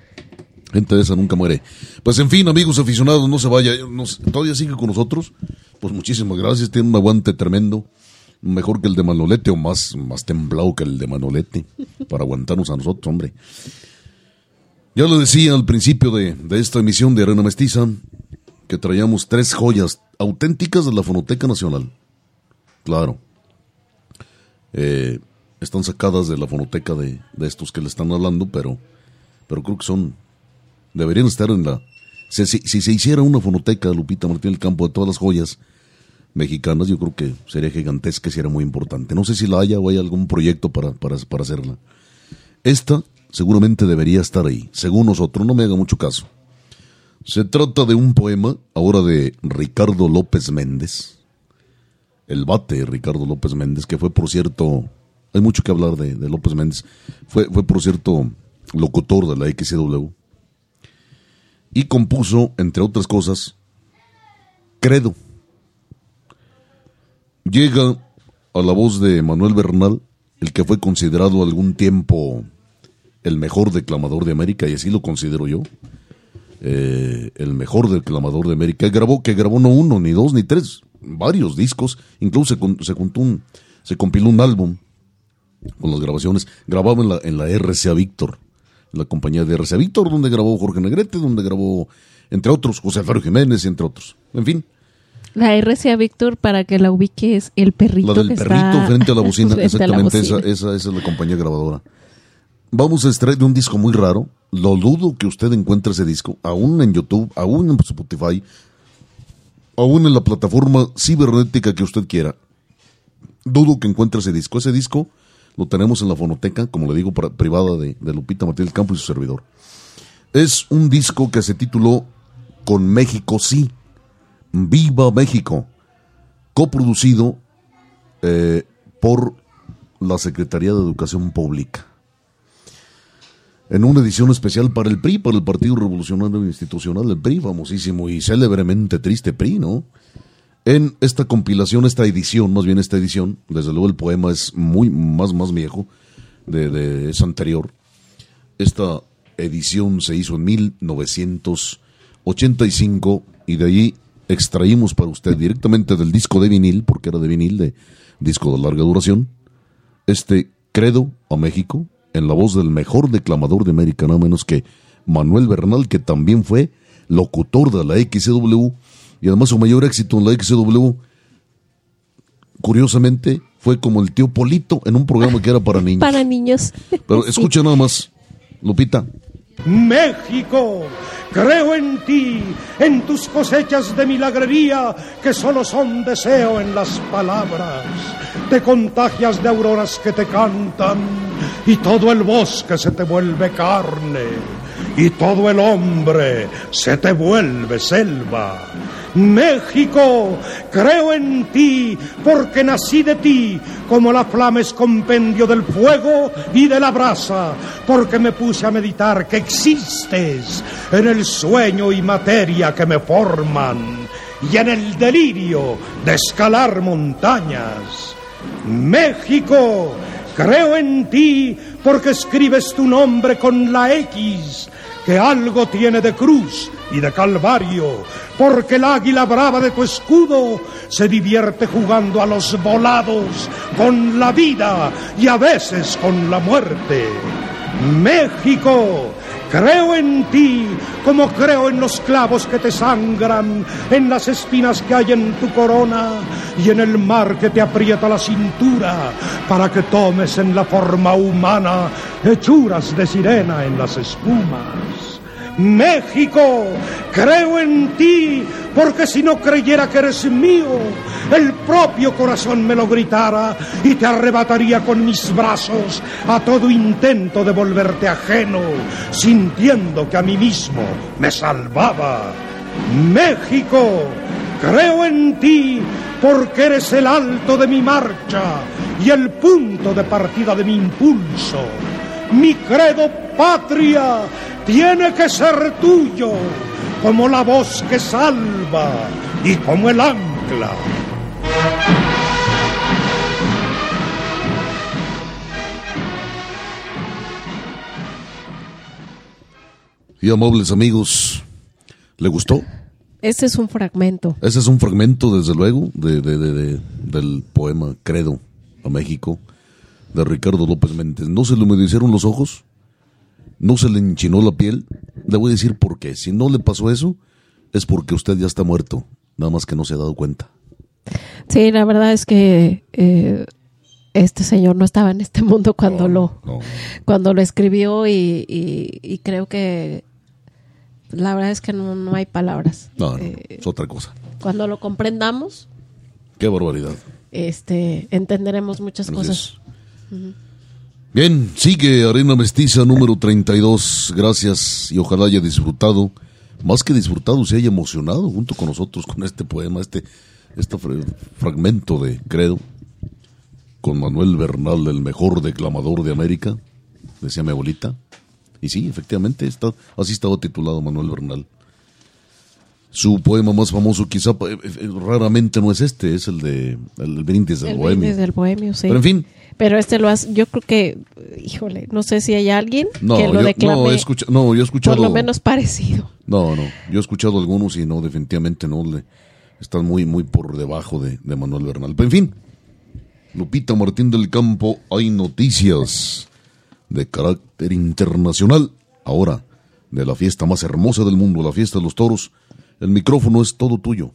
Gente de esa nunca muere. Pues en fin, amigos aficionados, no se vaya. todavía sigue con nosotros. Pues muchísimas gracias. Tiene un aguante tremendo. Mejor que el de Manolete o más, más temblado que el de Manolete. Para aguantarnos a nosotros, hombre. Ya lo decía al principio de, de esta emisión de Arena Mestiza que traíamos tres joyas auténticas de la Fonoteca Nacional. Claro. Eh, están sacadas de la fonoteca de, de, estos que le están hablando, pero, pero creo que son. Deberían estar en la. Si, si, se hiciera una fonoteca, Lupita Martín del Campo, de todas las joyas mexicanas, yo creo que sería gigantesca y sería muy importante. No sé si la haya o hay algún proyecto para, para, para hacerla. Esta seguramente debería estar ahí, según nosotros, no me haga mucho caso. Se trata de un poema, ahora de Ricardo López Méndez, el bate Ricardo López Méndez, que fue, por cierto, hay mucho que hablar de, López Méndez, fue, fue, por cierto, locutor de la XCW, y compuso, entre otras cosas, Credo. Llega a la voz de Manuel Bernal, el que fue considerado algún tiempo el mejor declamador de América, y así lo considero yo eh, el mejor declamador de América, grabó, que grabó no uno, ni dos, ni tres, varios discos, incluso se, se, un, se compiló un álbum con las grabaciones, grababa en la, en la RCA Víctor, la compañía de RCA Víctor, donde grabó Jorge Negrete, donde grabó, entre otros, José Alfaro Jiménez, entre otros. En fin. La RCA Víctor, para que la ubiques, el perrito. La del perrito frente a la bocina, exactamente, Esa, esa, esa es la compañía grabadora. Vamos a extraer de un disco muy raro, lo dudo que usted encuentre ese disco, aún en YouTube, aún en Spotify, aún en la plataforma cibernética que usted quiera. Dudo que encuentre ese disco. Ese disco lo tenemos en la fonoteca, como le digo, privada de, Lupita Martínez Campo y su servidor. Es un disco que se tituló Con México sí. Viva México. Coproducido eh, por la Secretaría de Educación Pública en una edición especial para el PRI, para el Partido Revolucionario Institucional del PRI, famosísimo y célebremente triste PRI, ¿no? En esta compilación, esta edición, más bien esta edición, desde luego el poema es muy más, más viejo, de, es anterior. Esta edición se hizo en 1985 y de allí extraímos para usted directamente del disco de vinil, porque era de vinil, de disco de larga duración, este Credo a México, en la voz del mejor declamador de América, nada menos que Manuel Bernal, que también fue locutor de la XW y además su mayor éxito en la XW, curiosamente, fue como el tío Polito en un programa que era para niños. Para niños. Pero escucha nada más, Lupita. México, creo en ti, en tus cosechas de milagrería que solo son deseo en las palabras. Te contagias de auroras que te cantan y todo el bosque se te vuelve carne y todo el hombre se te vuelve selva. México, creo en ti, porque nací de ti, como la flama es compendio del fuego y de la brasa, porque me puse a meditar que existes en el sueño y materia que me forman y en el delirio de escalar montañas. México, creo en ti, porque escribes tu nombre con la X, que algo tiene de cruz y de calvario, porque el águila brava de tu escudo se divierte jugando a los volados con la vida y a veces con la muerte. México, creo en ti como creo en los clavos que te sangran, en las espinas que hay en tu corona y en el mar que te aprieta la cintura para que tomes en la forma humana hechuras de sirena en las espumas. México, creo en ti, porque si no creyera que eres mío, el propio corazón me lo gritara y te arrebataría con mis brazos a todo intento de volverte ajeno, sintiendo que a mí mismo me salvaba. México, creo en ti, porque eres el alto de mi marcha y el punto de partida de mi impulso. Mi credo patria tiene que ser tuyo, como la voz que salva y como el ancla. Y amables amigos, ¿le gustó? Ese es un fragmento. Ese es un fragmento, desde luego, de, de- de- de- del poema Credo a México de Ricardo López Méndez. ¿No se le humedecieron los ojos? ¿No se le enchinó la piel? Le voy a decir por qué. Si no le pasó eso, es porque usted ya está muerto. Nada más que no se ha dado cuenta. Sí, la verdad es que eh, este señor no estaba en este mundo cuando lo No. cuando lo escribió y, y- y creo que la verdad es que no, no hay palabras. No, Eh, es otra cosa. cuando lo comprendamos, Qué barbaridad. este, entenderemos muchas cosas. Bien, sigue Arena Mestiza número 32. Gracias y ojalá haya disfrutado, más que disfrutado, se haya emocionado junto con nosotros con este poema, este, este fra- fragmento de Credo, con Manuel Bernal, el mejor declamador de América, decía mi abuelita. Y sí, efectivamente, está, así estaba titulado Manuel Bernal. Su poema más famoso quizá eh, eh, raramente no es este, es el de El brindis del El bohemio. brindis del bohemio, sí. Pero en fin, Pero este lo hace, yo creo que, híjole, no sé si hay alguien No, que lo yo, declame no, he escucha- no, yo he escuchado. por lo menos parecido. No, no, yo he escuchado algunos y no, definitivamente no. Le, están muy, muy por debajo de, de Manuel Bernal. Pero en fin, Lupita Martín del Campo, hay noticias de carácter internacional. Ahora, de la fiesta más hermosa del mundo, la fiesta de los toros. El micrófono es todo tuyo.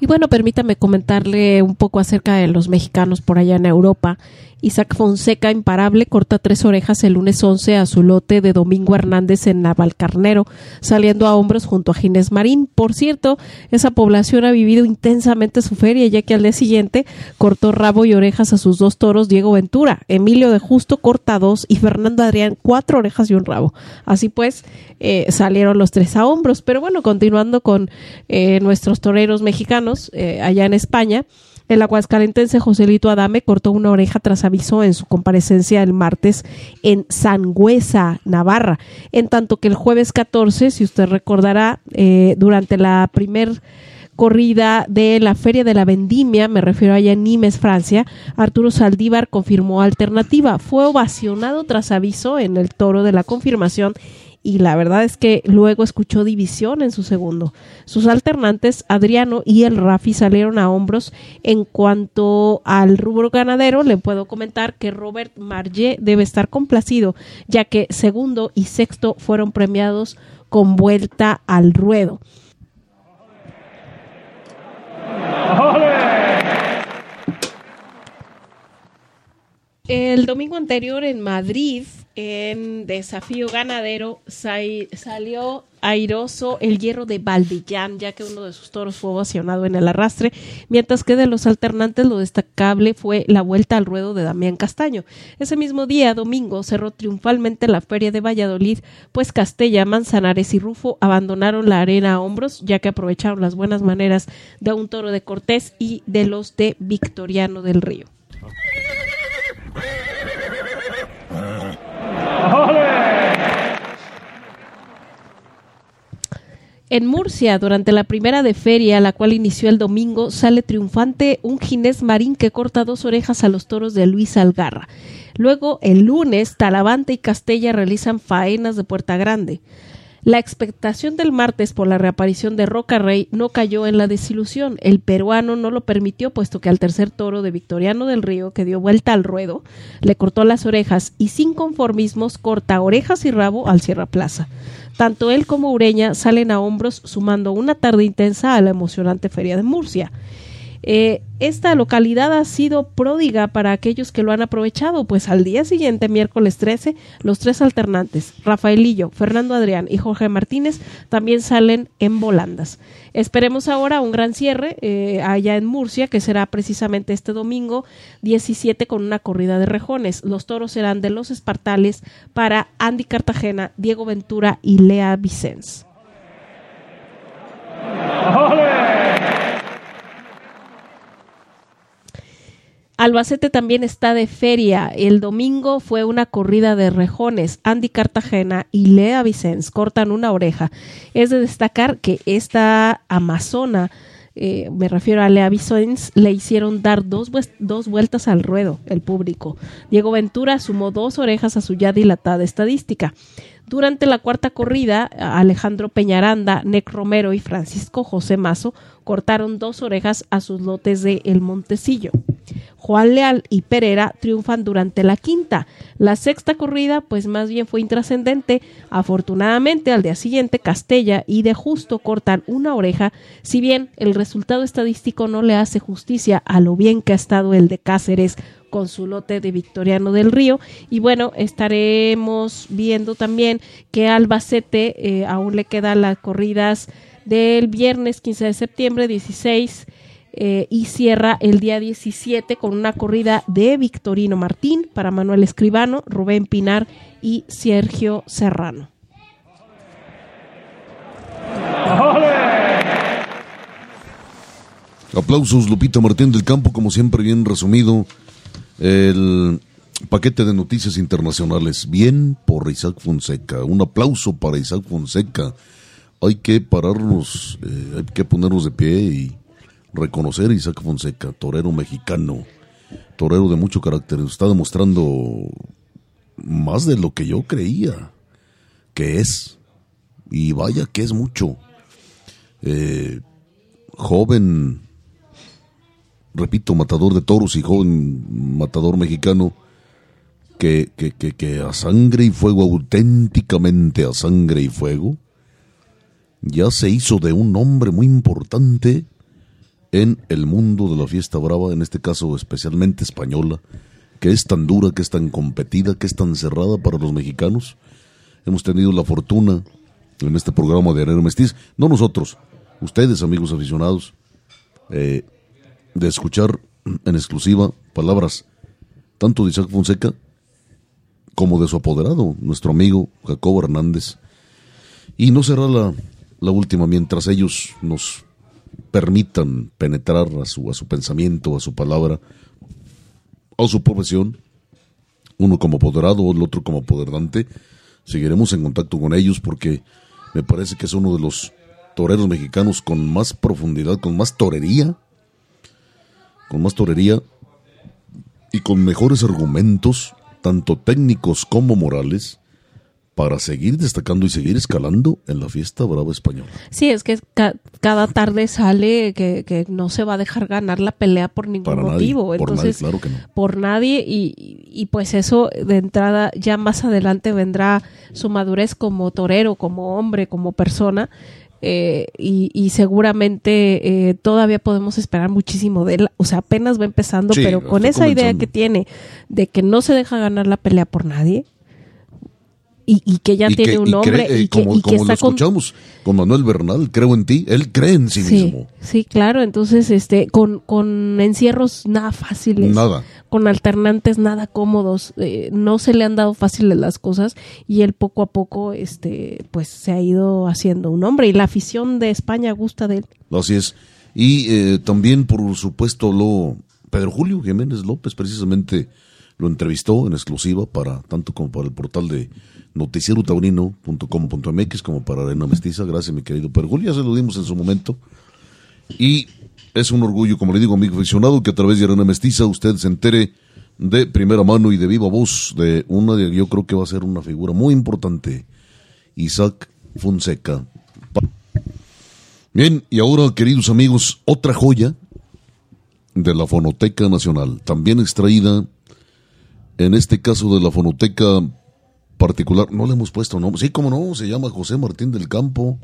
Y bueno, permítame comentarle un poco acerca de los mexicanos por allá en Europa. Isaac Fonseca, imparable, corta tres orejas el lunes 11 a su lote de Domingo Hernández en Navalcarnero, saliendo a hombros junto a Ginés Marín. Por cierto, esa población ha vivido intensamente su feria, ya que al día siguiente cortó rabo y orejas a sus dos toros Diego Ventura, Emilio de Justo corta dos y Fernando Adrián cuatro orejas y un rabo. Así pues, eh, salieron los tres a hombros. Pero bueno, continuando con eh, nuestros toreros mexicanos eh, allá en España, el aguascalentense Joselito Adame cortó una oreja tras aviso en su comparecencia el martes en Sangüesa, Navarra. En tanto que el jueves 14, si usted recordará, eh, durante la primer corrida de la Feria de la Vendimia, me refiero allá en Nimes, Francia, Arturo Saldívar confirmó alternativa. Fue ovacionado tras aviso en el toro de la confirmación y la verdad es que luego escuchó división en su segundo. Sus alternantes, Adriano y el Rafi, salieron a hombros. En cuanto al rubro ganadero, le puedo comentar que Robert Margé debe estar complacido, ya que segundo y sexto fueron premiados con vuelta al ruedo. El domingo anterior en Madrid, en Desafío Ganadero, salió airoso el hierro de Valdillán, ya que uno de sus toros fue ovacionado en el arrastre, mientras que de los alternantes lo destacable fue la vuelta al ruedo de Damián Castaño. Ese mismo día, domingo, cerró triunfalmente la feria de Valladolid, pues Castella, Manzanares y Rufo abandonaron la arena a hombros, ya que aprovecharon las buenas maneras de un toro de Cortés y de los de Victoriano del Río. En Murcia, durante la primera de feria, la cual inició el domingo, sale triunfante un Ginés Marín que corta dos orejas a los toros de Luis Algarra. Luego, el lunes, Talavante y Castella realizan faenas de Puerta Grande. La expectación del martes por la reaparición de Roca Rey no cayó en la desilusión. El peruano no lo permitió, puesto que al tercer toro de Victoriano del Río, que dio vuelta al ruedo, le cortó las orejas y sin conformismos corta orejas y rabo al Sierra Plaza. Tanto él como Ureña salen a hombros sumando una tarde intensa a la emocionante feria de Murcia. Eh, esta localidad ha sido pródiga para aquellos que lo han aprovechado, pues al día siguiente, miércoles 13, los tres alternantes, Rafaelillo, Fernando Adrián y Jorge Martínez, también salen en volandas. Esperemos ahora un gran cierre eh, allá en Murcia, que será precisamente este domingo 17 con una corrida de rejones. Los toros serán de los espartales para Andy Cartagena, Diego Ventura y Lea Vicens. Albacete también está de feria. El domingo fue una corrida de rejones. Andy Cartagena y Lea Vicens cortan una oreja. Es de destacar que esta amazona eh, me refiero a Lea Vicens, le hicieron dar dos, dos vueltas al ruedo el público. Diego Ventura sumó dos orejas a su ya dilatada estadística. Durante la cuarta corrida, Alejandro Peñaranda, Nec Romero y Francisco José Mazo cortaron dos orejas a sus lotes de El Montecillo. Juan Leal y Pereira triunfan durante la quinta. La sexta corrida, pues más bien fue intrascendente. Afortunadamente, al día siguiente, Castella y De Justo cortan una oreja, si bien el resultado estadístico no le hace justicia a lo bien que ha estado el de Cáceres con su lote de Victoriano del Río. Y bueno, estaremos viendo también que Albacete eh, aún le quedan las corridas del viernes 15 de septiembre 16 eh, y cierra el día 17 con una corrida de Victorino Martín para Manuel Escribano, Rubén Pinar y Sergio Serrano. Aplausos, Lupita Martín del Campo, como siempre bien resumido el paquete de noticias internacionales. Bien por Isaac Fonseca. Un aplauso para Isaac Fonseca. Hay que pararnos, eh, hay que ponernos de pie y reconocer a Isaac Fonseca, torero mexicano, torero de mucho carácter. Está demostrando más de lo que yo creía que es. Y vaya que es mucho. Eh, joven repito, matador de toros y joven matador mexicano, que, que, que, a sangre y fuego, auténticamente a sangre y fuego, ya se hizo de un hombre muy importante en el mundo de la fiesta brava, en este caso especialmente española, que es tan dura, que es tan competida, que es tan cerrada para los mexicanos. Hemos tenido la fortuna en este programa de Arena Mestiz, no nosotros, ustedes amigos aficionados, eh, de escuchar en exclusiva palabras tanto de Isaac Fonseca como de su apoderado, nuestro amigo Jacobo Hernández. Y no será la última mientras ellos nos permitan penetrar a su, a su pensamiento, a su palabra, a su profesión, uno como apoderado, el otro como apoderante, seguiremos en contacto con ellos porque me parece que es uno de los toreros mexicanos con más profundidad, con más torería con más torería y con mejores argumentos, tanto técnicos como morales, para seguir destacando y seguir escalando en la fiesta brava española. Sí, es que cada tarde sale que, no se va a dejar ganar la pelea por ningún motivo. Entonces, por nadie, claro que no. Por nadie y, y, pues eso de entrada ya más adelante vendrá su madurez como torero, como hombre, como persona eh, y, seguramente eh, todavía podemos esperar muchísimo de él. O sea, apenas va empezando, pero con esa idea que tiene de que no se deja ganar la pelea por nadie, y, que ya tiene un nombre y, que, como, lo escuchamos con... Manuel Bernal creo en ti él cree en sí, mismo. sí claro entonces este con, con encierros nada fáciles nada. con alternantes nada cómodos eh, no se le han dado fáciles las cosas y él poco a poco este pues se ha ido haciendo un hombre y la afición de España gusta de él. Así es. Y eh, también por supuesto lo Pedro Julio Jiménez López precisamente lo entrevistó en exclusiva para tanto como para el portal de noticierotaurino.com.mx como para Arena Mestiza. Gracias, mi querido Pergul. Ya se lo dimos en su momento. Y es un orgullo, como le digo, amigo aficionado, que a través de Arena Mestiza usted se entere de primera mano y de viva voz de una de, yo creo que va a ser una figura muy importante, Isaac Fonseca. Bien, y ahora, queridos amigos, otra joya de la Fonoteca Nacional, también extraída, en este caso de la Fonoteca particular, no le hemos puesto nombre. Sí, como no, se llama José Martín del Campo.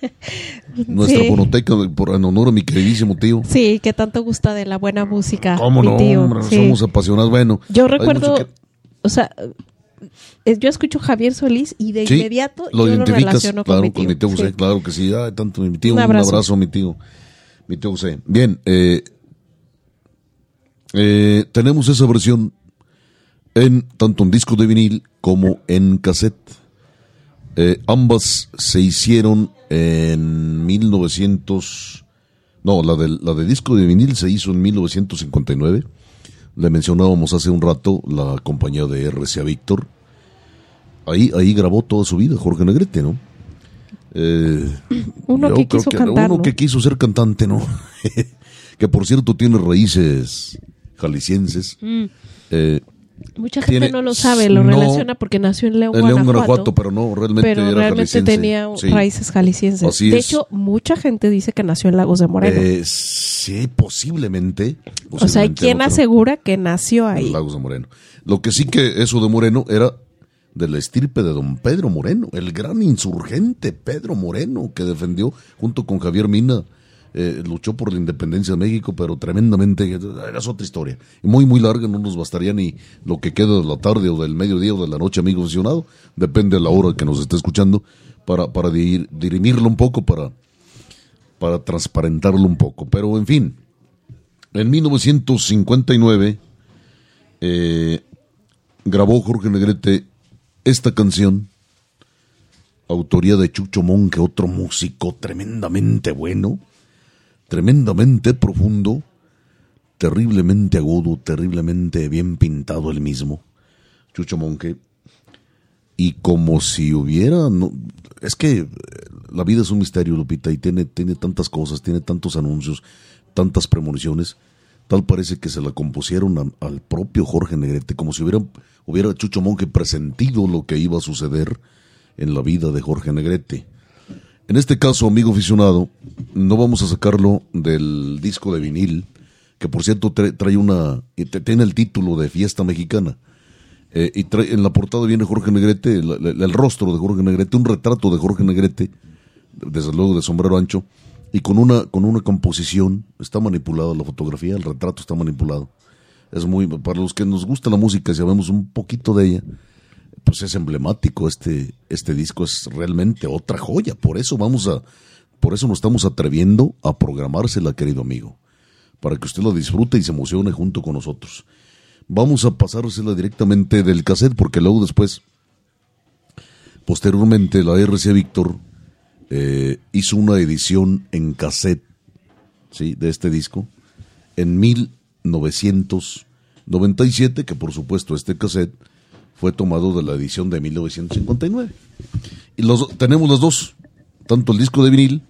Nuestra fonoteca por, en honor a mi queridísimo tío. Sí, que tanto gusta de la buena música. ¿Cómo no? Somos apasionados. Bueno, yo recuerdo, o sea, eh, yo escucho Javier Solís y de inmediato lo yo lo relaciono claro, con mi tío. José, claro que sí. tanto mi tío, un abrazo. a mi tío, mi tío José. Bien, eh, eh, tenemos esa versión en tanto en disco de vinil como en cassette. Eh, ambas se hicieron en 1900. No, la de, la de disco de vinil se hizo en 1959. Le mencionábamos hace un rato la compañía de RCA Víctor. Ahí, ahí grabó toda su vida Jorge Negrete, ¿no? Eh, Uno que quiso cantar, Uno ¿no? que quiso ser cantante, ¿no? que por cierto tiene raíces jaliscienses. Eh, Mucha gente Tiene- no lo sabe, lo no- relaciona porque nació en León, en León, Guanajuato. Guanajuato, pero no, realmente pero era realmente jalisciense. tenía Sí. raíces jaliscienses. Así de es. hecho, mucha gente dice que nació en Lagos de Moreno. Eh, sí, posiblemente. o sea, posiblemente, quien no creo. asegura que nació ahí. Lagos de Moreno. Lo que sí que eso de Moreno era de la estirpe de don Pedro Moreno, el gran insurgente Pedro Moreno, que defendió junto con Javier Mina, eh, luchó por la independencia de México, pero tremendamente, es otra historia. Muy, muy larga, no nos bastaría ni lo que queda de la tarde o del mediodía o de la noche, amigo aficionado, depende de la hora que nos esté escuchando, para, para dir- dirimirlo un poco, para, para transparentarlo un poco. Pero, en fin, en 1959 eh, grabó Jorge Negrete esta canción, autoría de Chucho Monque, otro músico tremendamente bueno, tremendamente profundo, terriblemente agudo, terriblemente bien pintado el mismo, Chucho Monque, y como si hubiera, es que eh, la vida es un misterio, Lupita, y tiene, tiene tantas cosas, tiene tantos anuncios, tantas premoniciones, tal parece que se la compusieron al propio Jorge Negrete, como si hubiera, hubiera Chucho Monge presentido lo que iba a suceder en la vida de Jorge Negrete. En este caso, amigo aficionado, no vamos a sacarlo del disco de vinil, que por cierto tra- trae una, tiene el título de Fiesta Mexicana. Eh, y trae- en la portada viene Jorge Negrete, el, el- el rostro de Jorge Negrete, un retrato de Jorge Negrete, desde luego de sombrero ancho, y con una, con una composición, está manipulada la fotografía, el retrato está manipulado. Es muy, para los que nos gusta la música y sabemos un poquito de ella, pues es emblemático este, este disco, es realmente otra joya, por eso vamos a, por eso nos estamos atreviendo a programársela, querido amigo, para que usted la disfrute y se emocione junto con nosotros. Vamos a pasársela directamente del cassette, porque luego después, posteriormente, la RC Víctor eh, hizo una edición en cassette ¿sí? de este disco en 1997, que por supuesto este cassette fue tomado de la edición de 1959. Y los, tenemos las dos, tanto el disco de vinil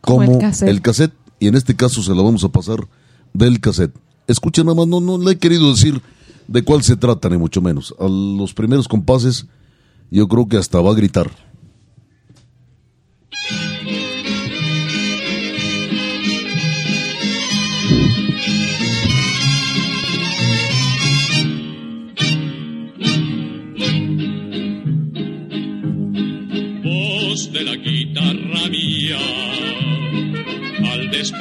Como como, el cassette. el cassette, y en este caso se la vamos a pasar del cassette. Escuchen nada más, no, no le he querido decir de cuál se trata, ni mucho menos. A los primeros compases, yo creo que hasta va a gritar.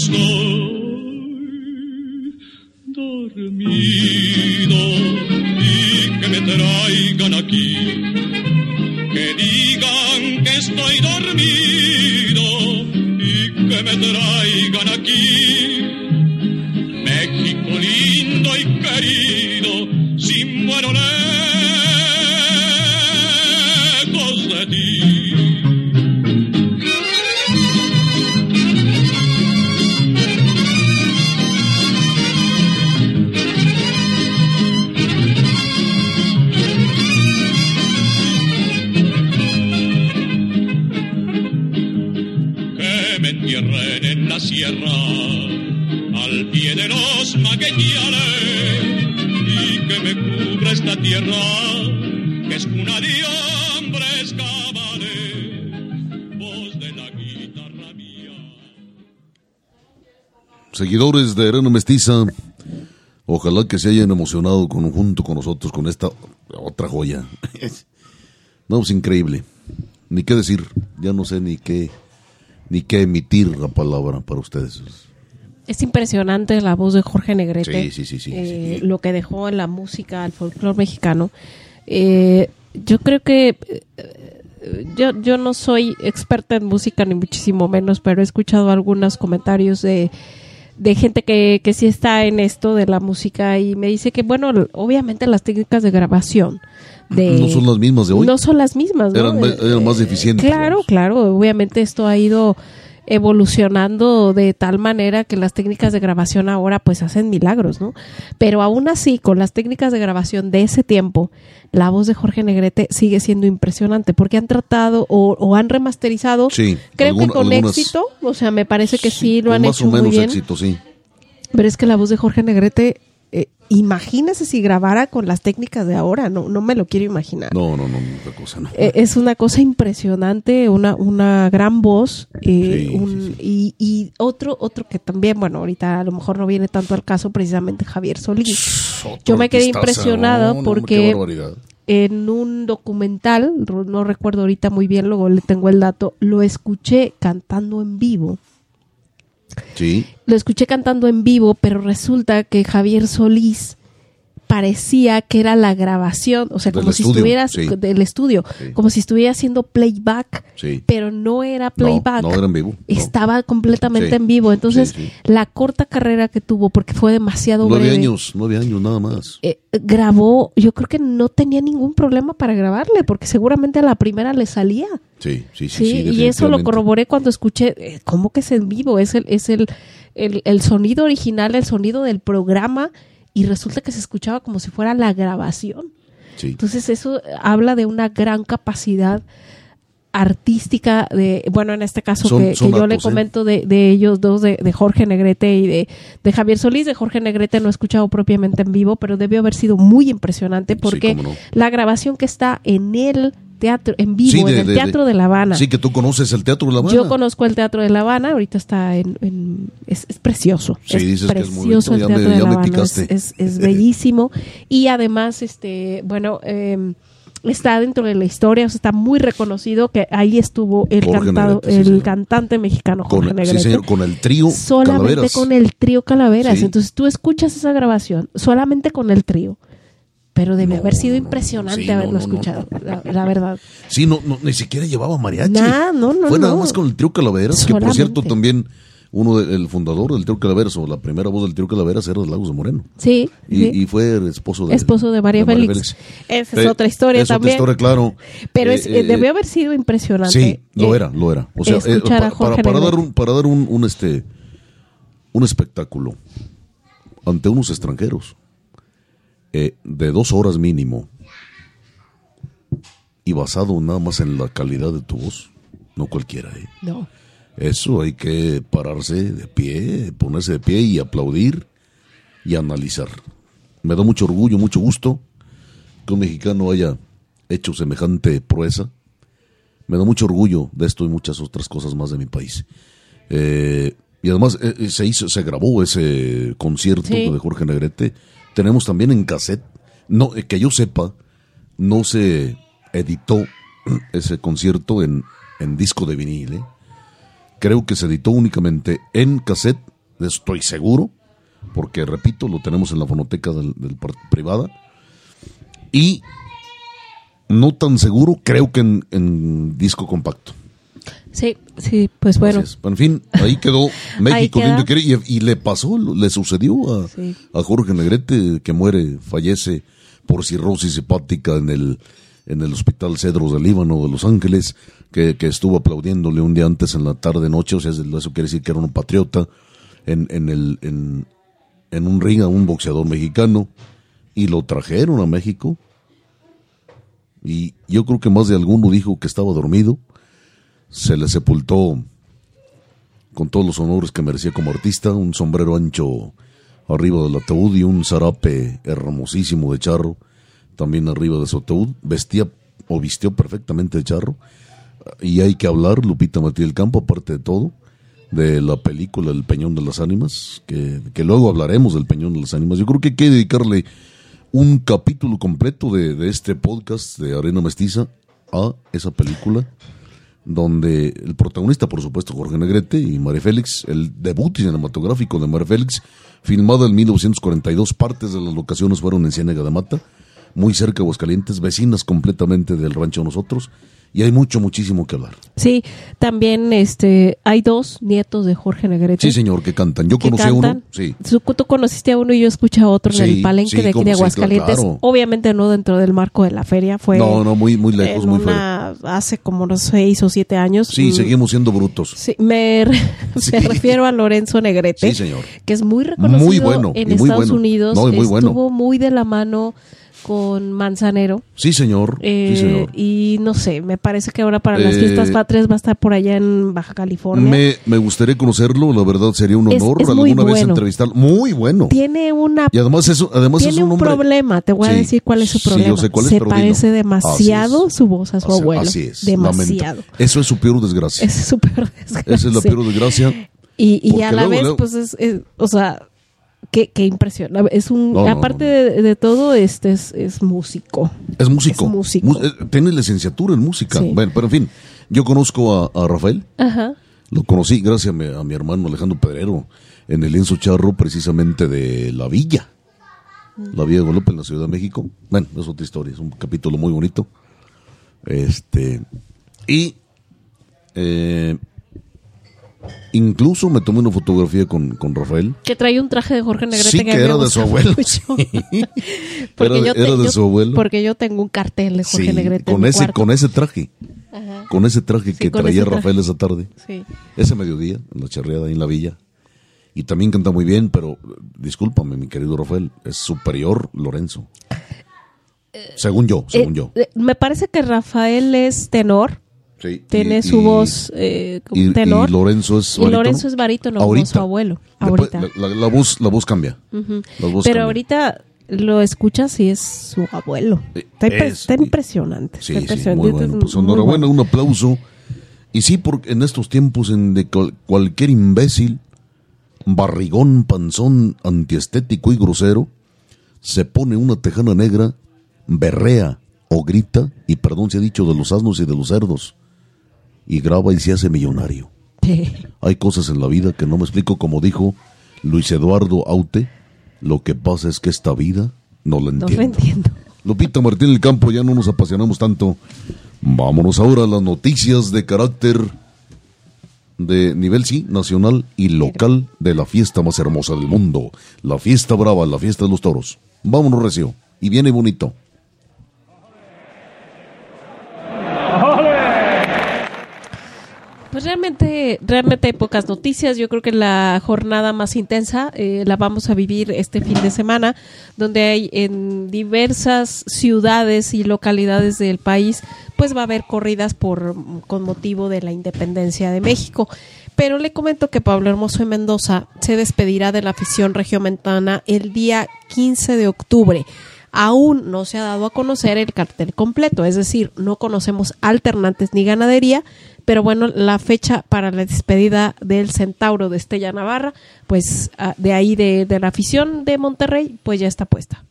estoy dormido y que me traigan aquí que digan que estoy dormido y que me traigan aquí. México lindo y querido, si muero Seguidores de Arena Mestiza, ojalá que se hayan emocionado con, junto con nosotros con esta otra joya. No, es increíble. Ni qué decir, ya no sé ni qué, ni qué emitir la palabra para ustedes. Es impresionante la voz de Jorge Negrete. Sí, sí, sí, eh. Lo que dejó en la música, al folclore mexicano. Eh, yo creo que eh, yo, yo no soy experta en música, ni muchísimo menos, pero he escuchado algunos comentarios de, de gente que, que sí está en esto de la música y me dice que, bueno, obviamente las técnicas de grabación. De, no son las mismas de hoy. No son las mismas, ¿no? Eran, más eficientes. Claro, vamos. claro. Obviamente esto ha ido evolucionando de tal manera que las técnicas de grabación ahora pues hacen milagros, ¿no? Pero aún así, con las técnicas de grabación de ese tiempo, la voz de Jorge Negrete sigue siendo impresionante porque han tratado o, o han remasterizado, Sí, creo que con algunas- éxito, o sea, me parece que sí, lo han más hecho o menos muy bien. éxito, sí. Pero es que la voz de Jorge Negrete, eh, imagínese si grabara con las técnicas de ahora, no, no me lo quiero imaginar. No, no, no, otra cosa no. Eh, es una cosa impresionante, una, una gran voz. eh, Sí, un- sí, Y, y otro, otro que también, bueno, ahorita a lo mejor no viene tanto al caso, precisamente Javier Solís. Otro yo me quedé impresionada no, porque-. En un documental, no recuerdo ahorita muy bien, luego le tengo el dato, lo escuché cantando en vivo. Lo escuché cantando en vivo, pero resulta que Javier Solís parecía que era la grabación, o sea, Del como si estuvieras sí. del estudio, Sí. como si estuviera haciendo playback, sí. pero no era playback. no era en vivo. no. Estaba completamente en vivo. Entonces, la corta carrera que tuvo, porque fue demasiado Nueve breve, años, nueve años nada más. eh, grabó, yo creo que no tenía ningún problema para grabarle, porque seguramente a la primera le salía. Sí, sí, sí. Y eso lo corroboré cuando escuché, eh, ¿cómo que es en vivo? Es el, es el, el, el sonido original, el sonido del programa, y resulta que se escuchaba como si fuera la grabación. Sí. Entonces eso habla de una gran capacidad artística de, bueno, en este caso Son- que, son que yo le ¿eh? comento de, de ellos dos, de, de Jorge Negrete y de, de Javier Solís. De Jorge Negrete no he escuchado propiamente en vivo, pero debió haber sido muy impresionante porque no. la grabación que está en el teatro, en vivo, Sí, de- en el de- Teatro de, de- La Habana. Sí, que tú conoces el Teatro de La Habana. Yo conozco el Teatro de La Habana, ahorita está en... en- es, es precioso. Sí, es dices que es muy precioso el me- Teatro de La Habana. Es, bellísimo. Y además, este bueno, eh, está dentro de la historia, o sea, está muy reconocido que ahí estuvo el, cantado, Negrete, sí, el cantante mexicano Jorge Con, Negrete. sí, señor, con el trío solamente Calaveras. con el trío Calaveras. Sí. Entonces tú escuchas esa grabación solamente con el trío. Pero debe No, haber sido impresionante sí, haberlo no, no, escuchado, La, la verdad. Sí, no, no, ni siquiera llevaba mariachi. Nah, no, no, Fue nada más con el trío Calaveras, que por cierto también uno del fundador del trío Calaveras, o la primera voz del trío Calaveras era Lagos de Moreno. Sí. Y, sí. y fue el esposo de, Esposo de María Félix. Esa es Eh, otra historia es también. otra historia, claro. Pero Eh, es, eh, eh, debió haber sido impresionante. Sí, lo eh, era, lo era. O sea, eh, escuchar a pa- Jorge para, para dar un, para dar un, un, este un espectáculo ante unos extranjeros eh, de dos horas mínimo y basado nada más en la calidad de tu voz, no cualquiera. ¿eh? No. Eso hay que pararse de pie, ponerse de pie y aplaudir y analizar. Me da mucho orgullo, mucho gusto que un mexicano haya hecho semejante proeza. Me da mucho orgullo de esto y muchas otras cosas más de mi país. Eh, y además eh, se hizo, se grabó ese concierto Sí. de Jorge Negrete. Tenemos también en cassette. No, eh, que yo sepa, no se editó ese concierto en, en disco de vinil. ¿eh? Creo que se editó únicamente en cassette, estoy seguro, porque repito, lo tenemos en la fonoteca del, privada. Y no tan seguro, creo que en disco compacto. Sí, sí, pues bueno. En fin, ahí quedó México lindo y querido. Y, y le pasó, le sucedió a, Sí. a Jorge Negrete, que muere, fallece por cirrosis hepática en el, en el Hospital Cedros del Líbano de Los Ángeles, que, que estuvo aplaudiéndole un día antes en la tarde noche, o sea, eso quiere decir que era un patriota, en, en, el, en, en un ring a un boxeador mexicano, y lo trajeron a México. Y yo creo que más de alguno dijo que estaba dormido se le sepultó con todos los honores que merecía como artista, un sombrero ancho arriba del ataúd y un zarape hermosísimo de charro también arriba de su ataúd. Vestía o vistió perfectamente de charro. Y hay que hablar, Lupita Martí del Campo, aparte de todo, de la película El Peñón de las Ánimas, que, que luego hablaremos del Peñón de las Ánimas. Yo creo que hay que dedicarle un capítulo completo de, de este podcast de Arena Mestiza a esa película donde el protagonista, por supuesto, Jorge Negrete y María Félix, el debut cinematográfico de María Félix, filmado en 1942, partes de las locaciones fueron en Ciénaga de Mata, muy cerca de Aguascalientes, vecinas completamente del rancho nosotros, y hay mucho, muchísimo que hablar. Sí, también este, hay dos nietos de Jorge Negrete. Sí, señor, que cantan. Yo conocí a uno, sí. Tú conociste a uno y yo escuché a otro en el palenque sí, de aquí Aguascalientes. claro. Obviamente no dentro del marco de la feria, fue No, no, muy, muy lejos, en muy feo. una- hace como unos seis o siete años. Sí, Mm, seguimos siendo brutos. Sí, me, re- Sí. me refiero a Lorenzo Negrete, Sí, señor. que es muy reconocido Muy bueno, en muy Estados bueno. Unidos. No, muy bueno. Estuvo muy de la mano con Manzanero. Sí, señor. eh, sí, señor. y no sé, me parece que ahora para las Eh, fiestas patrias va a estar por allá en Baja California. Me, me gustaría conocerlo, la verdad sería un Es- honor es alguna vez bueno. entrevistarlo. Muy bueno. Tiene una Y además eso, además tiene es un, problema, te voy a Sí, decir cuál es su sí, yo problema. sé cuál es, Se dilo. parece demasiado es. su voz a su Así- abuelo. Así es. Demasiado. lamento. Eso es su peor desgracia. Esa es su peor desgracia. Esa es la peor desgracia. Y, y a la luego, vez, luego- pues es, es- o sea, qué, qué impresión. Es un, No, aparte no, De, de todo, este es, es músico. Es músico. Es músico. Mu- eh, Tiene licenciatura en música. Sí. Bueno, pero en fin, yo conozco a, a Rafael. Ajá. Lo conocí gracias a mi, a mi hermano Alejandro Pedrero en el lienzo charro precisamente de La Villa. La Villa de Guadalupe en la Ciudad de México. Bueno, es otra historia, es un capítulo muy bonito. Este, y eh, incluso me tomé una fotografía con, con Rafael. Que trae un traje de Jorge Negrete Sí, que, era de su abuelo. mucho. Era- yo era de yo- su abuelo. Porque yo tengo un cartel de Jorge Sí, Negrete. con ese, con ese traje. Ajá. Con ese traje Sí, que traía traje. Rafael esa tarde. Sí. Ese mediodía, en la charreada ahí en la villa. Y también canta muy bien, pero eh, discúlpame, mi querido Rafael, es superior Lorenzo. Según yo, según Eh, yo. eh, me parece que Rafael es tenor. Sí, Tiene y- su y- voz eh, como y, tenor. y Lorenzo es barítono. Lorenzo es barítono como su abuelo. Ahorita. La, la- la voz, la voz cambia. Ujú. La voz Pero cambia. ahorita lo escuchas y es su abuelo. Eh, Está, impre- es- está impresionante. Sí, está sí, impresionante. muy bueno. Pues Muy enhorabuena, bueno. un aplauso. Y sí, porque en estos tiempos en de cual- cualquier imbécil, barrigón, panzón, antiestético y grosero, se pone una tejana negra, berrea o grita, y perdón se ha dicho de los asnos y de los cerdos, y graba y se hace millonario. Sí. Hay cosas en la vida que no me explico, como dijo Luis Eduardo Aute, lo que pasa es que esta vida no la No entiendo. lo entiendo. Lupita Martín del Campo, ya no nos apasionamos tanto. Vámonos ahora a las noticias de carácter de nivel, sí, nacional y local de la fiesta más hermosa del mundo. La fiesta brava, la fiesta de los toros. Vámonos, Recio. Y viene bonito. Pues realmente, realmente hay pocas noticias. Yo creo que la jornada más intensa eh, la vamos a vivir este fin de semana, donde hay en diversas ciudades y localidades del país, pues va a haber corridas por con motivo de la independencia de México. Pero le comento que Pablo Hermoso de Mendoza se despedirá de la afición regiomontana el día 15 de octubre aún no se ha dado a conocer el cartel completo, es decir, no conocemos alternantes ni ganadería, pero bueno, la fecha para la despedida del Centauro de Estella Navarra, pues ah, de ahí de, de la afición de Monterrey, pues ya está puesta.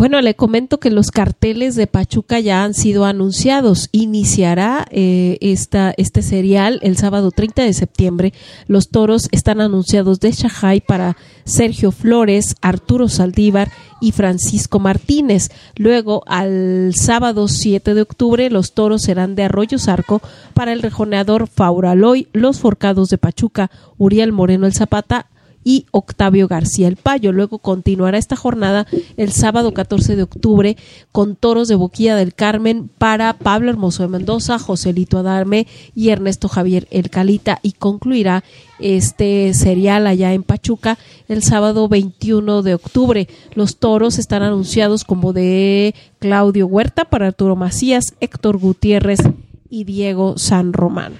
Bueno, le comento que los carteles de Pachuca ya han sido anunciados. Iniciará eh, esta, este serial el sábado 30 de septiembre. Los toros están anunciados de Shanghai para Sergio Flores, Arturo Saldívar y Francisco Martínez. Luego, al sábado 7 de octubre, los toros serán de Arroyo Zarco para el rejoneador Fauraloy, los forcados de Pachuca, Uriel Moreno el Zapata, y Octavio García el Payo. Luego continuará esta jornada el sábado 14 de octubre con toros de Boquilla del Carmen para Pablo Hermoso de Mendoza, Joselito Adarme y Ernesto Javier El Calita y concluirá este serial allá en Pachuca el sábado 21 de octubre. Los toros están anunciados como de Claudio Huerta para Arturo Macías, Héctor Gutiérrez y Diego San Román.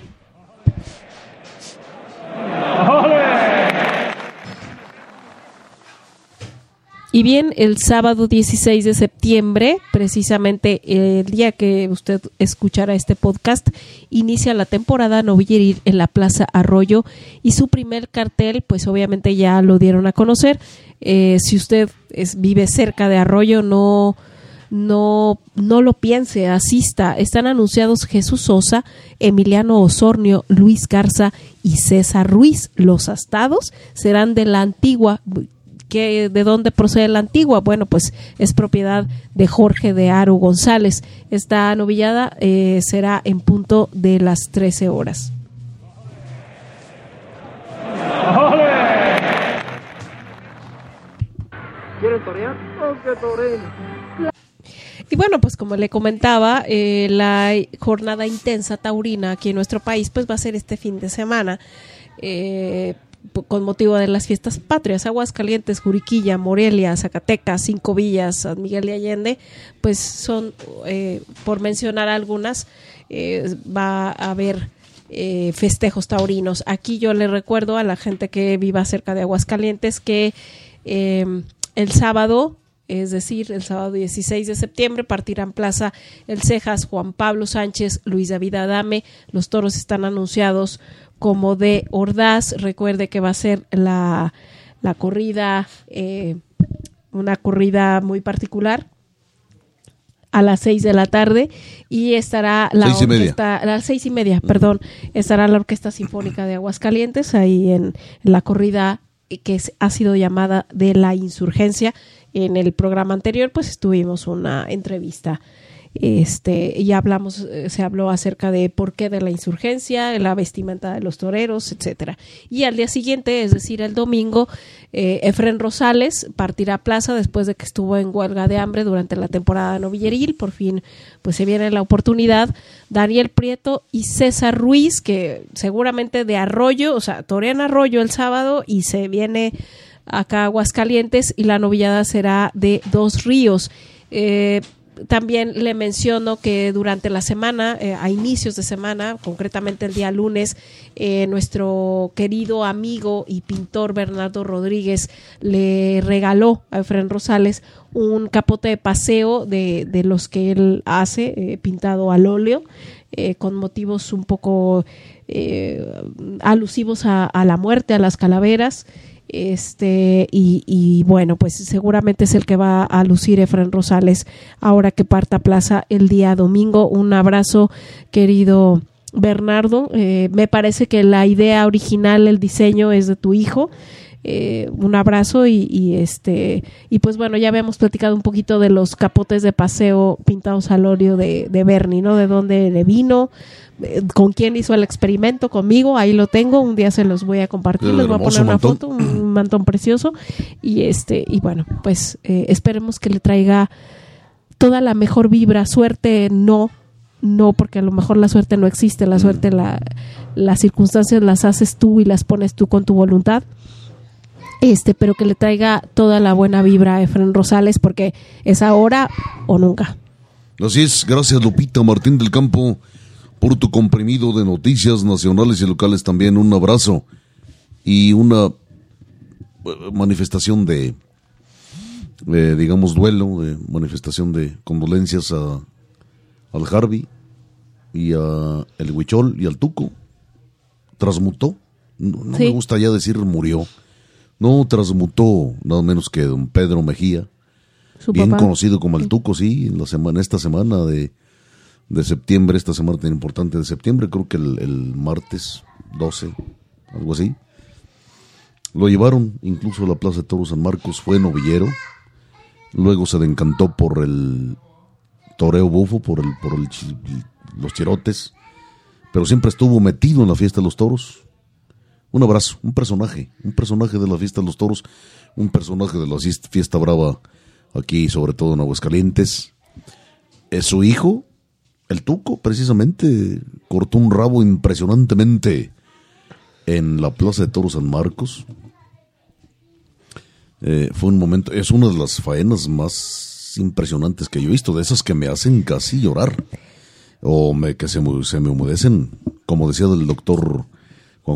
Y bien, el sábado 16 de septiembre, precisamente el día que usted escuchará este podcast, inicia la temporada novilleril en la Plaza Arroyo y su primer cartel, pues obviamente ya lo dieron a conocer. Eh, si usted vive cerca de Arroyo, no, no, no lo piense, asista. Están anunciados Jesús Sosa, Emiliano Osornio, Luis Garza y César Ruiz. Los astados serán de la antigua ¿De dónde procede la antigua? Bueno, pues es propiedad de Jorge de Aro González. Esta novillada eh, será en punto de las 13 horas. Y bueno, pues como le comentaba, eh, la jornada intensa taurina aquí en nuestro país pues va a ser este fin de semana. Eh, con motivo de las fiestas patrias, Aguascalientes, Juriquilla, Morelia, Zacatecas, Cinco Villas, San Miguel de Allende, pues son, eh, por mencionar algunas, eh, va a haber eh, festejos taurinos. Aquí yo le recuerdo a la gente que viva cerca de Aguascalientes que el sábado es decir, el sábado 16 de septiembre partirán plaza El Cejas, Juan Pablo Sánchez, Luis David Adame. Los toros están anunciados como de Ordaz. Recuerde que va a ser la, la corrida, eh, una corrida muy particular a las seis de la tarde y estará la orquesta, a las seis y media, perdón, estará la Orquesta Sinfónica de Aguascalientes ahí en, la corrida que ha sido llamada de la insurgencia. En el programa anterior, pues estuvimos una entrevista este, ya hablamos, eh, se habló acerca de por qué de la insurgencia, la vestimenta de los toreros, etcétera. Y al día siguiente, es decir, el domingo, eh, Efren Rosales partirá a plaza después de que estuvo en huelga de hambre durante la temporada novilleril. Por fin, pues se viene la oportunidad. Daniel Prieto y César Ruiz, que seguramente de Arroyo, o sea, torean Arroyo el sábado y se viene acá Aguascalientes y la novillada será de Dos Ríos. Eh, también le menciono que durante la semana, eh, a inicios de semana, concretamente el día lunes, eh, nuestro querido amigo y pintor Bernardo Rodríguez le regaló a Efren Rosales un capote de paseo de, de los que él hace, eh, pintado al óleo, con motivos un poco alusivos a, a la muerte, a las calaveras. Este, y, bueno, pues seguramente es el que va a lucir Efraín Rosales ahora que parta plaza el día domingo. Un abrazo, querido Bernardo. Eh, me parece que la idea original, el diseño es de tu hijo. Eh, un abrazo y, este y pues bueno ya habíamos platicado un poquito de los capotes de paseo pintados al óleo de, de Bernie, ¿no? De dónde le vino, eh, con quién hizo el experimento conmigo, ahí lo tengo, un día se los voy a compartir, les voy a poner una foto, un mantón precioso y este y bueno, pues eh, esperemos que le traiga toda la mejor vibra, suerte no, no porque a lo mejor la suerte no existe, la suerte la, las circunstancias las haces tú y las pones tú con tu voluntad. Este, pero que le traiga toda la buena vibra a Efren Rosales porque es ahora o nunca. Así es, gracias Lupita Martín del Campo por tu comprimido de noticias nacionales y locales también. Un abrazo y una eh, manifestación de, digamos, duelo, de manifestación de condolencias a, al Harvey y a el Huichol y al Tuco. Transmutó. No, me gusta ya decir murió. No, transmutó nada menos que don Pedro Mejía. bien conocido como el Tuco, sí, en la semana, esta semana de de septiembre, esta semana tan importante de septiembre, creo que el, martes 12, algo así. Lo llevaron incluso a la Plaza de Toros San Marcos, fue novillero, luego se encantó por el toreo bufo, por, el, por el, los chirotes, pero siempre estuvo metido en la fiesta de los toros. Un abrazo, un personaje, un personaje de la fiesta de los toros, un personaje de la fiesta brava aquí, sobre todo en Aguascalientes. Es su hijo, el Tuco precisamente cortó un rabo impresionantemente en la Plaza de Toros San Marcos. Eh, fue un momento, es una de las faenas más impresionantes que yo he visto, de esas que me hacen casi llorar o me, que se, se me humedecen, como decía el doctor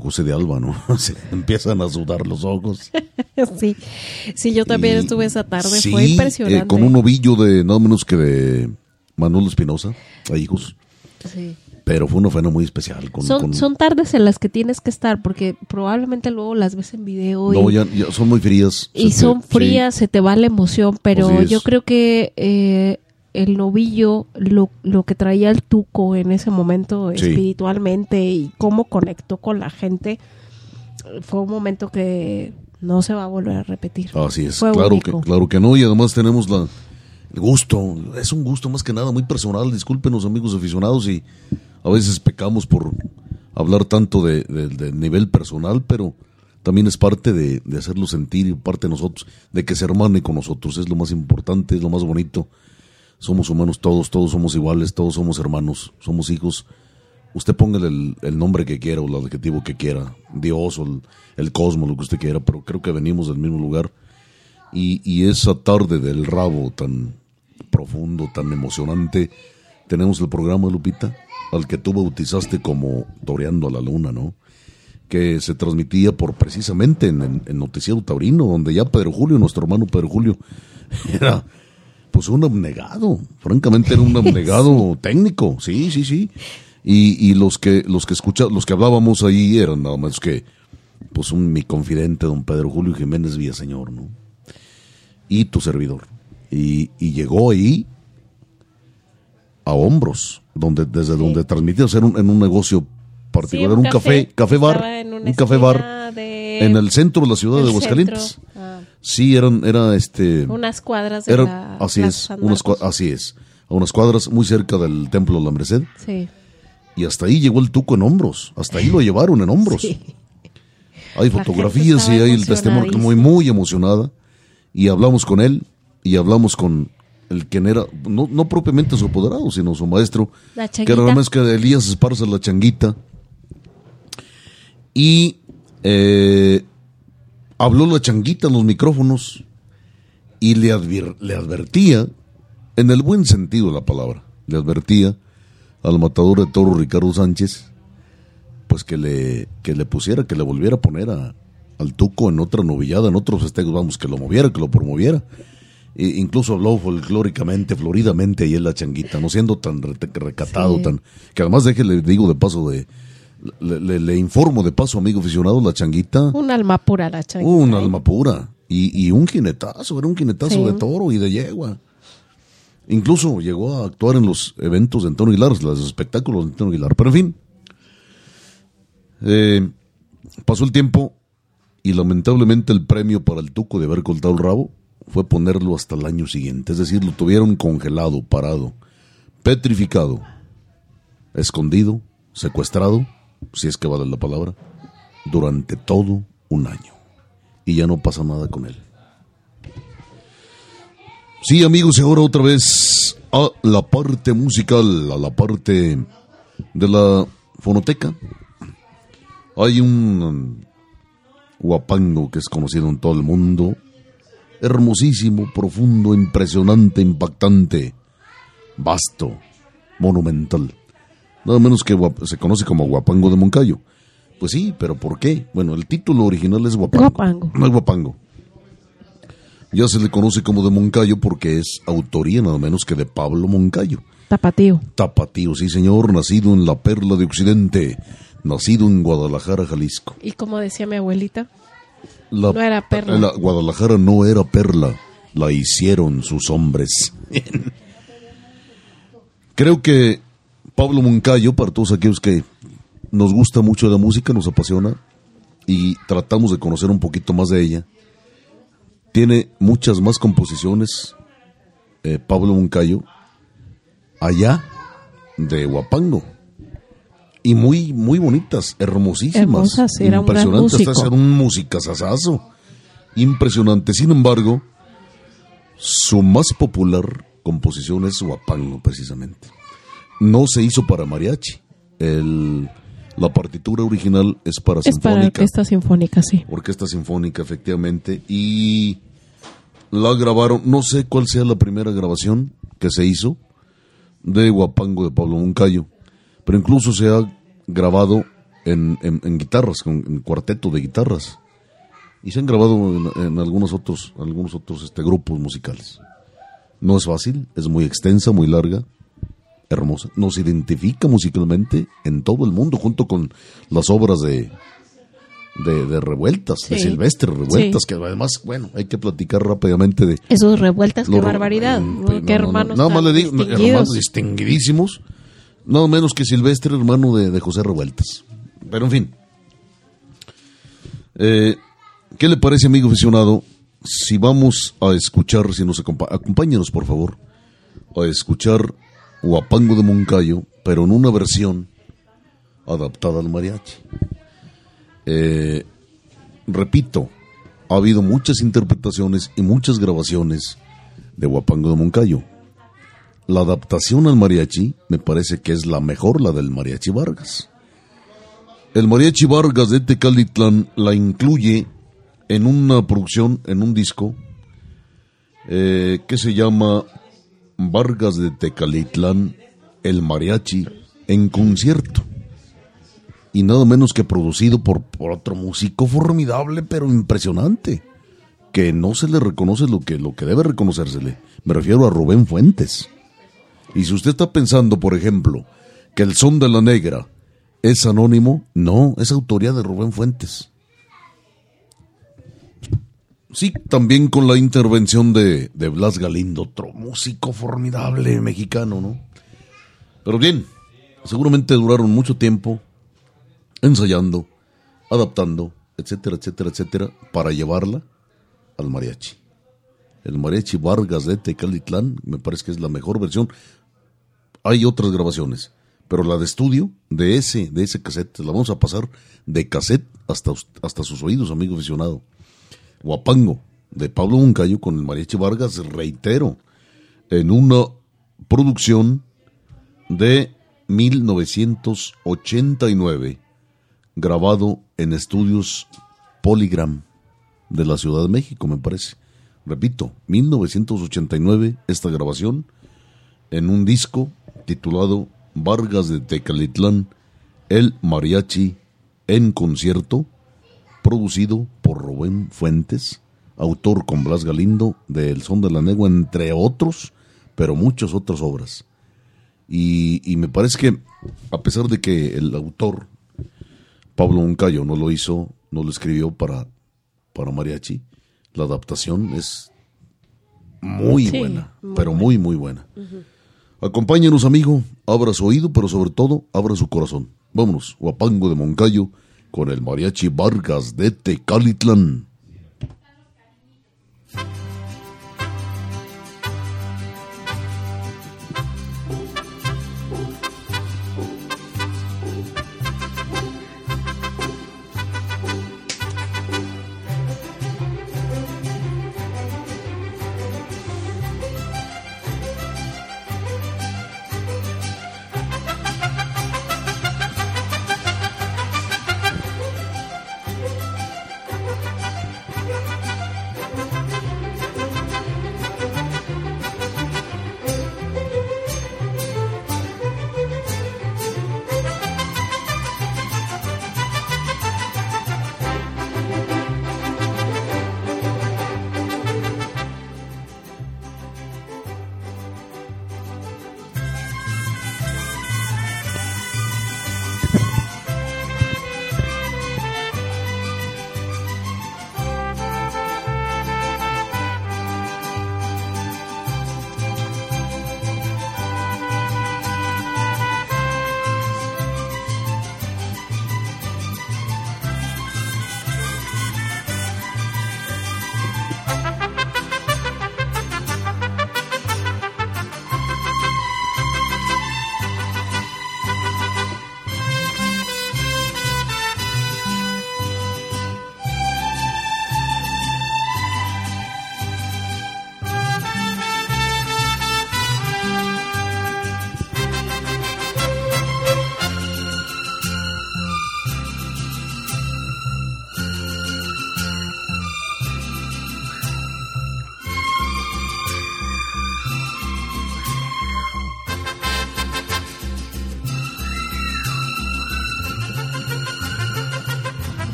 José de Alba, ¿no? Se empiezan a sudar los ojos. sí, sí, yo también Y- estuve esa tarde, sí, fue impresionante. eh, con un ovillo de nada menos que de Manuel Espinosa, a hijos. Sí. Pero fue una faena muy especial. Con, Son, con- son tardes en las que tienes que estar, porque probablemente luego las ves en video no, y, ya, ya son muy frías. y te- son sí. frías, se te va la emoción, pero yo creo que eh, el novillo, lo, lo que traía el tuco en ese momento Sí. espiritualmente y cómo conectó con la gente, fue un momento que no se va a volver a repetir. Así es, Fue claro único. que, claro que no, y además tenemos la, el gusto, es un gusto más que nada muy personal, discúlpenos amigos aficionados y a veces pecamos por hablar tanto de, de- de nivel personal, pero también es parte de, de hacerlo sentir y parte de nosotros, de que se hermane con nosotros, es lo más importante, es lo más bonito. Somos humanos todos, todos somos iguales, todos somos hermanos, somos hijos. Usted póngale el, nombre que quiera o el adjetivo que quiera, Dios o el, el cosmos, lo que usted quiera, pero creo que venimos del mismo lugar. Y, esa tarde del rabo tan profundo, tan emocionante, tenemos el programa, Lupita, al que tú bautizaste como Toreando a la Luna, ¿no? Que se transmitía por precisamente en, en, en Noticiero Taurino, donde ya Pedro Julio, nuestro hermano Pedro Julio, era pues un abnegado, francamente era un abnegado técnico, sí, sí, sí. Y, y los que los que escucha, los que hablábamos ahí eran nada más que pues un mi confidente don Pedro Julio Jiménez Villaseñor, ¿no? Y tu servidor. Y, y llegó ahí a hombros, donde desde donde transmitía, o sea, en un, en un negocio particular, Sí, un café, café bar, un café bar de- en el centro de la ciudad de Aguascalientes. centro. Sí, eran, era este. unas cuadras de Era, la así es, así es, a unas cuadras muy cerca del templo de la Merced. Sí. Y hasta ahí llegó el tuco en hombros, hasta ahí lo llevaron en hombros. Sí. Hay fotografías y hay el testimonio muy, muy emocionada. Y hablamos con él y hablamos con el quien era, no, no propiamente su apoderado, sino su maestro, La que era nada más que Elías Esparza la changuita. Y eh, habló la changuita en los micrófonos y le, advir- le advertía, en el buen sentido de la palabra, le advertía al matador de toro Ricardo Sánchez, pues que le, que le pusiera, que le volviera a poner a- al tuco en otra novillada, en otros festejos, vamos, que lo moviera, que lo promoviera. E incluso habló folclóricamente, floridamente ahí en la changuita, no siendo tan re- recatado, Sí. tan que además deje, le digo de paso de, le, le- le informo de paso, amigo aficionado, la changuita, Un alma pura la changuita. un ¿eh? alma pura y, y un jinetazo, era un jinetazo Sí. de toro y de yegua. Incluso llegó a actuar en los eventos de Antonio Aguilar, los espectáculos de Antonio Aguilar. Pero en fin, eh, pasó el tiempo y lamentablemente el premio para el tuco de haber cortado el rabo fue ponerlo hasta el año siguiente. Es decir, lo tuvieron congelado, parado, petrificado, escondido, secuestrado, si es que vale la palabra, durante todo un año. Y ya no pasa nada con él. Sí, amigos, y ahora otra vez a la parte musical, a la parte de la fonoteca. Hay un guapango que es conocido en todo el mundo. Hermosísimo, profundo, impresionante, impactante, vasto, monumental. Nada menos que se conoce como Guapango de Moncayo. Pues sí, pero ¿por qué? Bueno, el título original es Guapango. Guapango. No es Guapango. Ya se le conoce como de Moncayo porque es autoría nada menos que de Pablo Moncayo. Tapatío. Tapatío, sí señor, nacido en la Perla de Occidente, nacido en Guadalajara, Jalisco. Y como decía mi abuelita, La, No era perla. la Guadalajara no era perla, la hicieron sus hombres. Creo que Pablo Moncayo, para todos aquellos que nos gusta mucho la música, nos apasiona y tratamos de conocer un poquito más de ella, tiene muchas más composiciones, eh, Pablo Moncayo, allá de Huapango. Y muy, muy bonitas, hermosísimas. Hermosas, era un gran impresionantes, hasta un musicazazazo. Impresionante. Sin embargo, su más popular composición es Huapango, precisamente. No se hizo para mariachi. El, la partitura original es para es para sinfónica. orquesta sinfónica, sí. Orquesta Sinfónica, efectivamente. Y la grabaron, no sé cuál sea la primera grabación que se hizo de Guapango de Pablo Moncayo, pero incluso se ha grabado en, en, guitarras, con en cuarteto de guitarras. Y se han grabado en, algunos otros, algunos otros este, grupos musicales. No es fácil, es muy extensa, muy larga, hermosa. Nos identifica musicalmente en todo el mundo, junto con las obras de, de, revueltas, de Silvestre, revueltas, que además, bueno, hay que platicar rápidamente de... Esos revueltas, qué barbaridad, qué hermanos Nada más le digo, hermanos distinguidísimos, nada menos que Silvestre, hermano de, de José Revueltas. Pero en fin. Eh, ¿Qué le parece, amigo aficionado, si vamos a escuchar, si nos acompáñenos por favor, a escuchar Huapango de Moncayo, pero en una versión adaptada al mariachi? Eh, repito, ha habido muchas interpretaciones y muchas grabaciones de Huapango de Moncayo. La adaptación al mariachi me parece que es la mejor, la del mariachi Vargas. El mariachi Vargas de Tecalitlán la incluye en una producción, en un disco, eh, que se llama Vargas de Tecalitlán, el mariachi en concierto. Y nada menos que producido por, por otro músico formidable, pero impresionante, que no se le reconoce lo que, lo que debe reconocérsele. Me refiero a Rubén Fuentes. Y si usted está pensando, por ejemplo, que el son de la negra es anónimo, no, es autoría de Rubén Fuentes. Sí, también con la intervención de, de Blas Galindo, otro músico formidable mexicano, ¿no? Pero bien, seguramente duraron mucho tiempo ensayando, adaptando, etcétera, etcétera, etcétera, para llevarla al mariachi. El mariachi Vargas de Tecalitlán, me parece que es la mejor versión. Hay otras grabaciones, pero la de estudio de ese, de ese cassette, la vamos a pasar de cassette hasta, hasta sus oídos, amigo aficionado. Guapango, de Pablo Moncayo con el mariachi Vargas, reitero, en una producción de 1989, grabado en estudios Polygram de la Ciudad de México, me parece. Repito, 1989, esta grabación en un disco titulado Vargas de Tecalitlán, el mariachi en concierto, producido por Rubén Fuentes, autor con Blas Galindo de El Son de la Negua, entre otros, pero muchas otras obras. Y, me parece que, a pesar de que el autor, Pablo Uncayo, no lo hizo, no lo escribió para, para mariachi, la adaptación es muy buena, pero muy, muy buena. Acompáñenos, amigo, abra su oído, pero sobre todo, abra su corazón. Vámonos, Guapango de Moncayo, con el mariachi Vargas de Tecalitlán.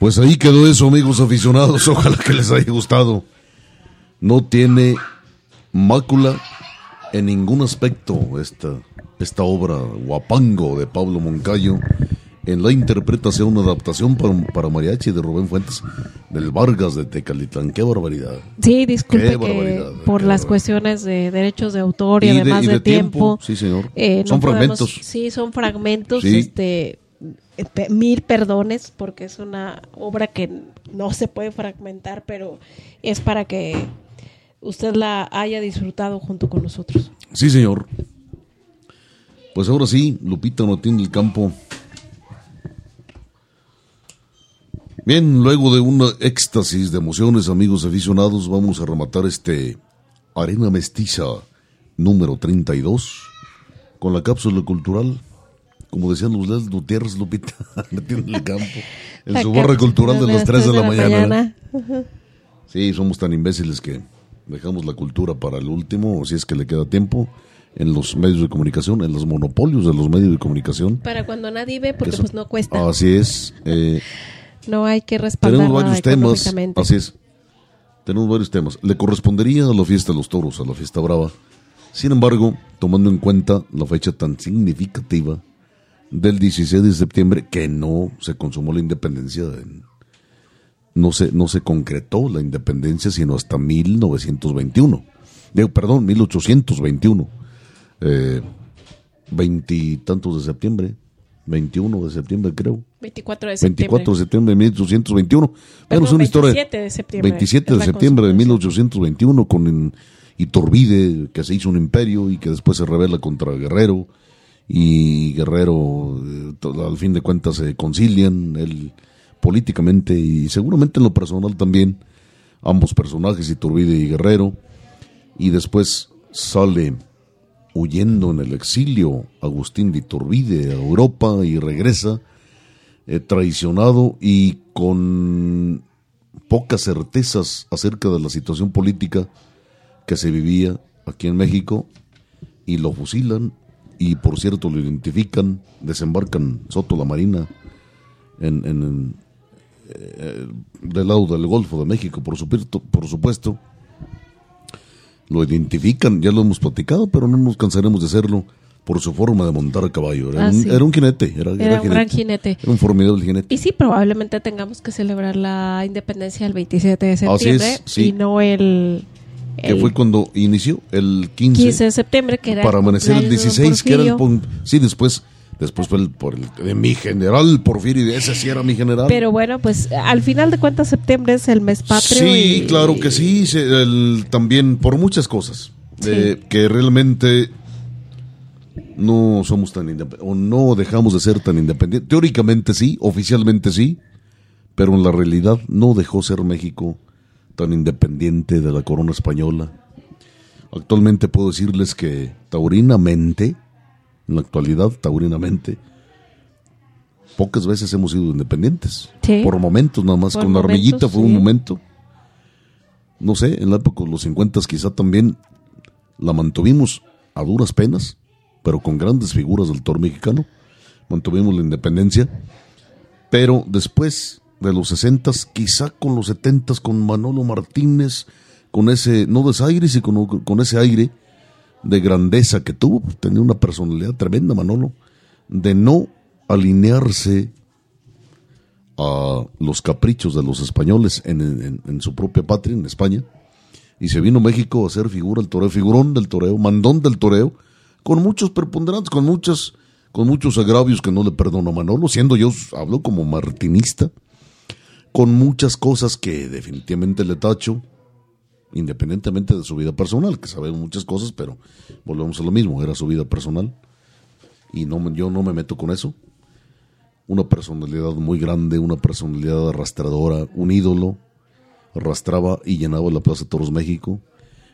Pues ahí quedó eso, amigos aficionados. Ojalá que les haya gustado. No tiene mácula en ningún aspecto esta, esta obra guapango de Pablo Moncayo en la interpretación, adaptación para, para mariachi de Rubén Fuentes del Vargas de Tecalitlán. ¡Qué barbaridad! Sí, disculpe Qué que barbaridad, por las barbaridad. cuestiones de derechos de autor y, Y de- además y de, de tiempo, tiempo. sí, señor. eh, Son no podemos- fragmentos. Sí, son fragmentos. Sí. Este, mil perdones porque es una obra que no se puede fragmentar, pero es para que usted la haya disfrutado junto con nosotros. Sí, señor. Pues ahora sí, Lupita Martín del Campo. Bien, luego de una éxtasis de emociones, amigos aficionados, vamos a rematar este Arena Mestiza número 32 con la cápsula cultural. Como decían los Lels Gutiérrez, Lupita Martín del Campo. En La su barra cultural de las 3 de la, mañana. mañana. Sí, somos tan imbéciles que dejamos la cultura para el último, si es que le queda tiempo, en los medios de comunicación, en los monopolios de los medios de comunicación. Para cuando nadie ve, porque pues no cuesta. Así es. eh, no hay que respaldar tenemos varios temas. Así es. Tenemos varios temas. Le correspondería a la fiesta de los toros, a la fiesta brava. Sin embargo, tomando en cuenta la fecha tan significativa del 16 de septiembre, que no se consumó la independencia, en- no, se, no se concretó la independencia sino hasta 1921. Digo, perdón, 1821. Eh, veintitantos de septiembre, 21 de septiembre creo. 24 de septiembre. 24 de septiembre de 1821. Bueno, Perdón, es una historia. 27 de septiembre. 27 es de septiembre de consumación. 1821 con Iturbide, que se hizo un imperio y que después se revela contra Guerrero. Y Guerrero, eh, al fin de cuentas, se concilian él, políticamente y seguramente en lo personal también. Ambos personajes, Iturbide y Guerrero. Y después sale huyendo en el exilio Agustín de Iturbide a Europa y regresa eh, traicionado y con pocas certezas acerca de la situación política que se vivía aquí en México y lo fusilan y por cierto lo identifican, desembarcan Soto la Marina en, en- en, eh, del lado del Golfo de México, por supuesto, por supuesto. Lo identifican, ya lo hemos platicado, pero no nos cansaremos de hacerlo por su forma de montar a caballo. Era, Ah, un, sí. era un jinete, era, Era era un gran jinete. Era un formidable jinete. Y sí, probablemente tengamos que celebrar la independencia el 27 de septiembre es, sí. y no el, que fue cuando inició el 15, 15 de septiembre, que era para amanecer el cumpleaños de don 16 que era el sí después después fue el por el de mi general Porfirio y de ese sí era mi general. Pero bueno, pues al final de cuentas septiembre es el mes patrio. sí y- claro que sí se- el- también por muchas cosas eh, que realmente no somos tan independientes o no dejamos de ser tan independientes. Teóricamente sí oficialmente sí pero en la realidad no dejó ser México tan independiente de la corona española Actualmente puedo decirles que taurinamente, en la actualidad, taurinamente, pocas veces hemos sido independientes. Sí. Por momentos nada más. Por Con la Armillita fue un momento. No sé, en la época de los 50 quizá también la mantuvimos a duras penas, pero con grandes figuras del toro mexicano. Mantuvimos la independencia. Pero después de los 60, quizá con los 70, con Manolo Martínez, con ese, no desaire, sino con, con ese aire de grandeza que tuvo, tenía una personalidad tremenda Manolo, de no alinearse a los caprichos de los españoles en, en- su propia patria, en España, y se vino a México a ser figura, el toreo, figurón del toreo, mandón del toreo, con muchos preponderantes, con muchas, con muchos agravios que no le perdono a Manolo, siendo yo, hablo como martinista, con muchas cosas que definitivamente le tacho, independientemente de su vida personal, que sabemos muchas cosas, pero volvemos a lo mismo, era su vida personal, y no, yo no me meto con eso. Una personalidad muy grande, una personalidad arrastradora, un ídolo, arrastraba y llenaba la Plaza Toros México,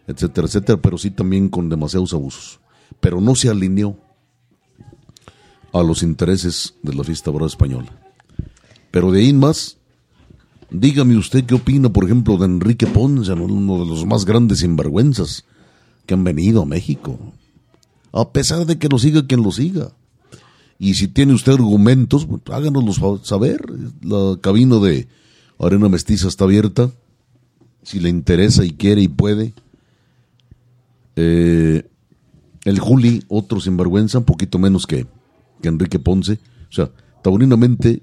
etcétera, etcétera, pero sí también con demasiados abusos. Pero no se alineó a los intereses de la fiesta brava española. Pero de ahí más, dígame usted qué opina, por ejemplo, de Enrique Ponce, ¿no? uno de los más grandes sinvergüenzas que han venido a México. A pesar de que lo siga quien lo siga. Y si tiene usted argumentos, pues, háganoslos saber. La cabina de Arena Mestiza está abierta. Si le interesa y quiere y puede. Eh, el Juli, otro sinvergüenza, un poquito menos que, que Enrique Ponce. O sea, taurinamente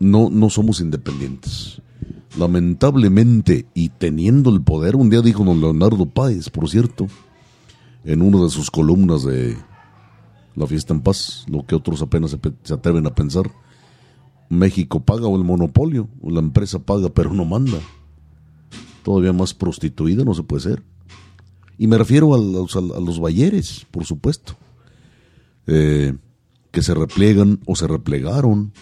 no, no somos independientes. Lamentablemente, y teniendo el poder, un día dijo don Leonardo Páez, por cierto, en una de sus columnas de La Fiesta en Paz, lo que otros apenas se, atreven a pensar, México paga o el monopolio, o la empresa paga pero no manda. Todavía más prostituida no se puede ser. Y me refiero a los, a los bayeres, por supuesto, eh, que se repliegan o se replegaron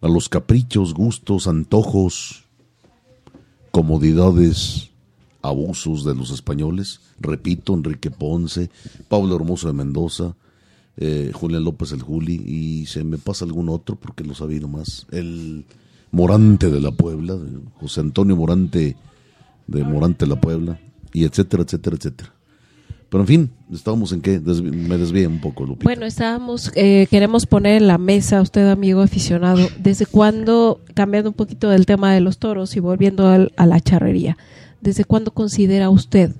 a los caprichos, gustos, antojos, comodidades, abusos de los españoles. Repito, Enrique Ponce, Pablo Hermoso de Mendoza, eh, Julián López el Juli, y se me pasa algún otro porque lo sabía nomás. El Morante de la Puebla, de José Antonio Morante de Morante de la Puebla, y etcétera, etcétera, etcétera. Pero en fin, estábamos en qué, Desvi- me desvié un poco, Lupita. Bueno, estábamos, eh, queremos poner en la mesa, usted amigo aficionado, ¿desde cuándo, cambiando un poquito del tema de los toros y volviendo al- a la charrería, ¿desde cuándo considera usted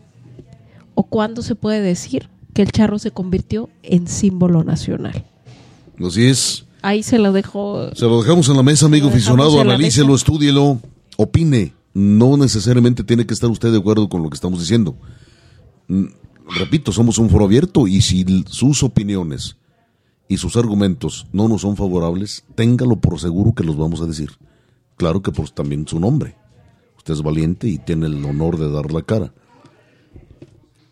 o cuándo se puede decir que el charro se convirtió en símbolo nacional? Así es. Ahí se lo dejo. Se lo dejamos en la mesa, amigo aficionado. Analícelo, estúdielo, opine. No necesariamente tiene que estar usted de acuerdo con lo que estamos diciendo. Repito, somos un foro abierto y si sus opiniones y sus argumentos no nos son favorables, téngalo por seguro que los vamos a decir. Claro que por también su nombre. Usted es valiente y tiene el honor de dar la cara.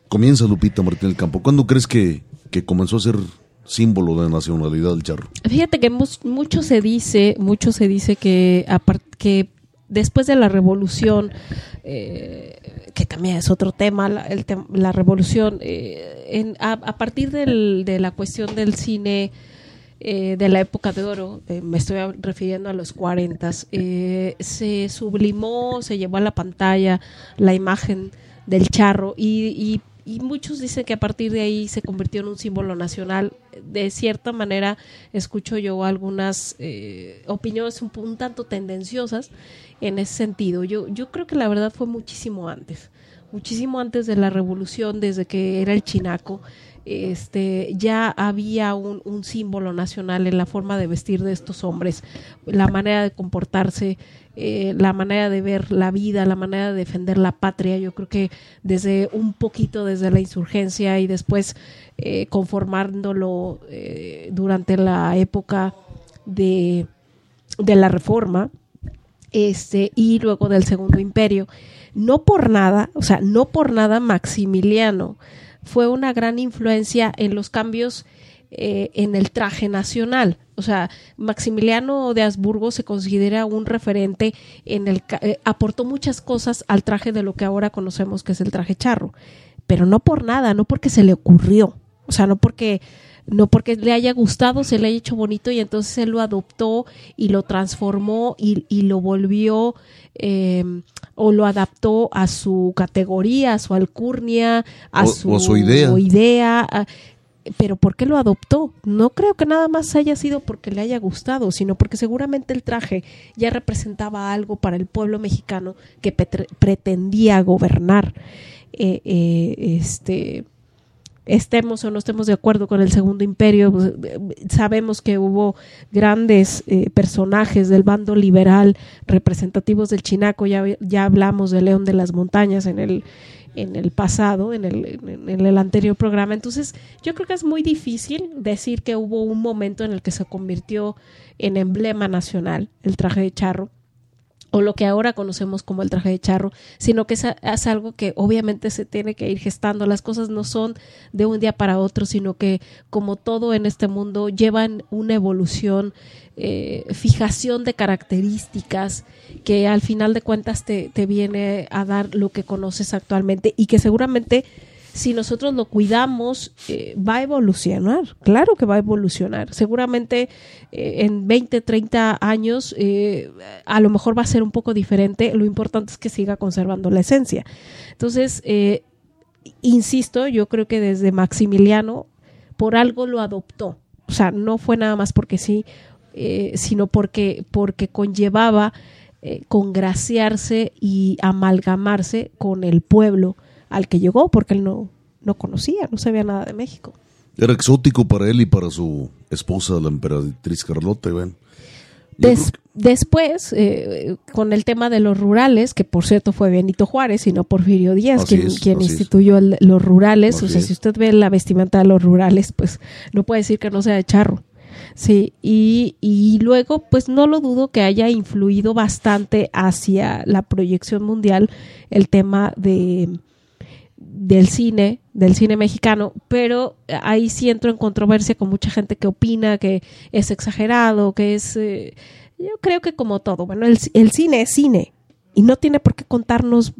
Comienza Lupita Martín del Campo. ¿Cuándo crees que, que comenzó a ser símbolo de nacionalidad el charro? Fíjate que mucho se dice, mucho se dice que, que después de la revolución, eh, que también es otro tema, la, el la revolución, eh, en- a, a partir del- de la cuestión del cine eh, de la época de oro, eh, me estoy refiriendo a los 40, eh, se sublimó, se llevó a la pantalla la imagen del charro y, y- y muchos dicen que a partir de ahí se convirtió en un símbolo nacional. De cierta manera, escucho yo algunas opiniones un, un tanto tendenciosas en ese sentido. Yo, yo creo que la verdad fue muchísimo antes, muchísimo antes de la revolución, desde que era el chinaco. Este, ya había un, símbolo nacional en la forma de vestir de estos hombres, la manera de comportarse, eh, la manera de ver la vida, la manera de defender la patria. Yo creo que desde un poquito desde la insurgencia y después eh, conformándolo eh, durante la época de, de la reforma este y luego del segundo imperio no por nada o sea no por nada Maximiliano fue una gran influencia en los cambios eh, en el traje nacional. O sea, Maximiliano de Habsburgo se considera un referente en el eh, aportó muchas cosas al traje de lo que ahora conocemos que es el traje charro, pero no por nada, no porque se le ocurrió, o sea, no porque no porque le haya gustado, se le haya hecho bonito y entonces él lo adoptó y lo transformó y, y lo volvió eh, o lo adaptó a su categoría, a su alcurnia, a, O- su, o a su idea. idea, a- pero ¿por qué lo adoptó? No creo que nada más haya sido porque le haya gustado, sino porque seguramente el traje ya representaba algo para el pueblo mexicano que pretendía gobernar. Eh, eh, este estemos o no estemos de acuerdo con el segundo imperio, pues, eh, sabemos que hubo grandes eh, personajes del bando liberal representativos del chinaco, ya, ya hablamos de León de las Montañas en el, en el pasado, en el, en, en el anterior programa. Entonces, yo creo que es muy difícil decir que hubo un momento en el que se convirtió en emblema nacional el traje de charro o lo que ahora conocemos como el traje de charro, sino que es, algo que obviamente se tiene que ir gestando. Las cosas no son de un día para otro, sino que como todo en este mundo llevan una evolución, eh, fijación de características que al final de cuentas te, te viene a dar lo que conoces actualmente y que seguramente si nosotros lo cuidamos, eh, va a evolucionar. Claro que va a evolucionar. Seguramente eh, en 20, 30 años eh, a lo mejor va a ser un poco diferente. Lo importante es que siga conservando la esencia. Entonces, insisto, yo creo que desde Maximiliano por algo lo adoptó. O sea, no fue nada más porque sí, sino porque, porque conllevaba congraciarse y amalgamarse con el pueblo al que llegó, porque él no, no conocía, no sabía nada de México. Era exótico para él y para su esposa, la emperatriz Carlota. Bueno. Después, eh, con el tema de los rurales, que por cierto fue Benito Juárez y no Porfirio Díaz quien, quien instituyó los rurales. o sea, si usted ve la vestimenta de los rurales, pues no puede decir que no sea de charro. Sí, y, y luego, pues no lo dudo que haya influido bastante hacia la proyección mundial el tema de del cine, del cine mexicano, pero ahí sí entro en controversia con mucha gente que opina que es exagerado, que es, eh, yo creo que como todo, bueno, el, el, cine es cine y no tiene por qué contarnos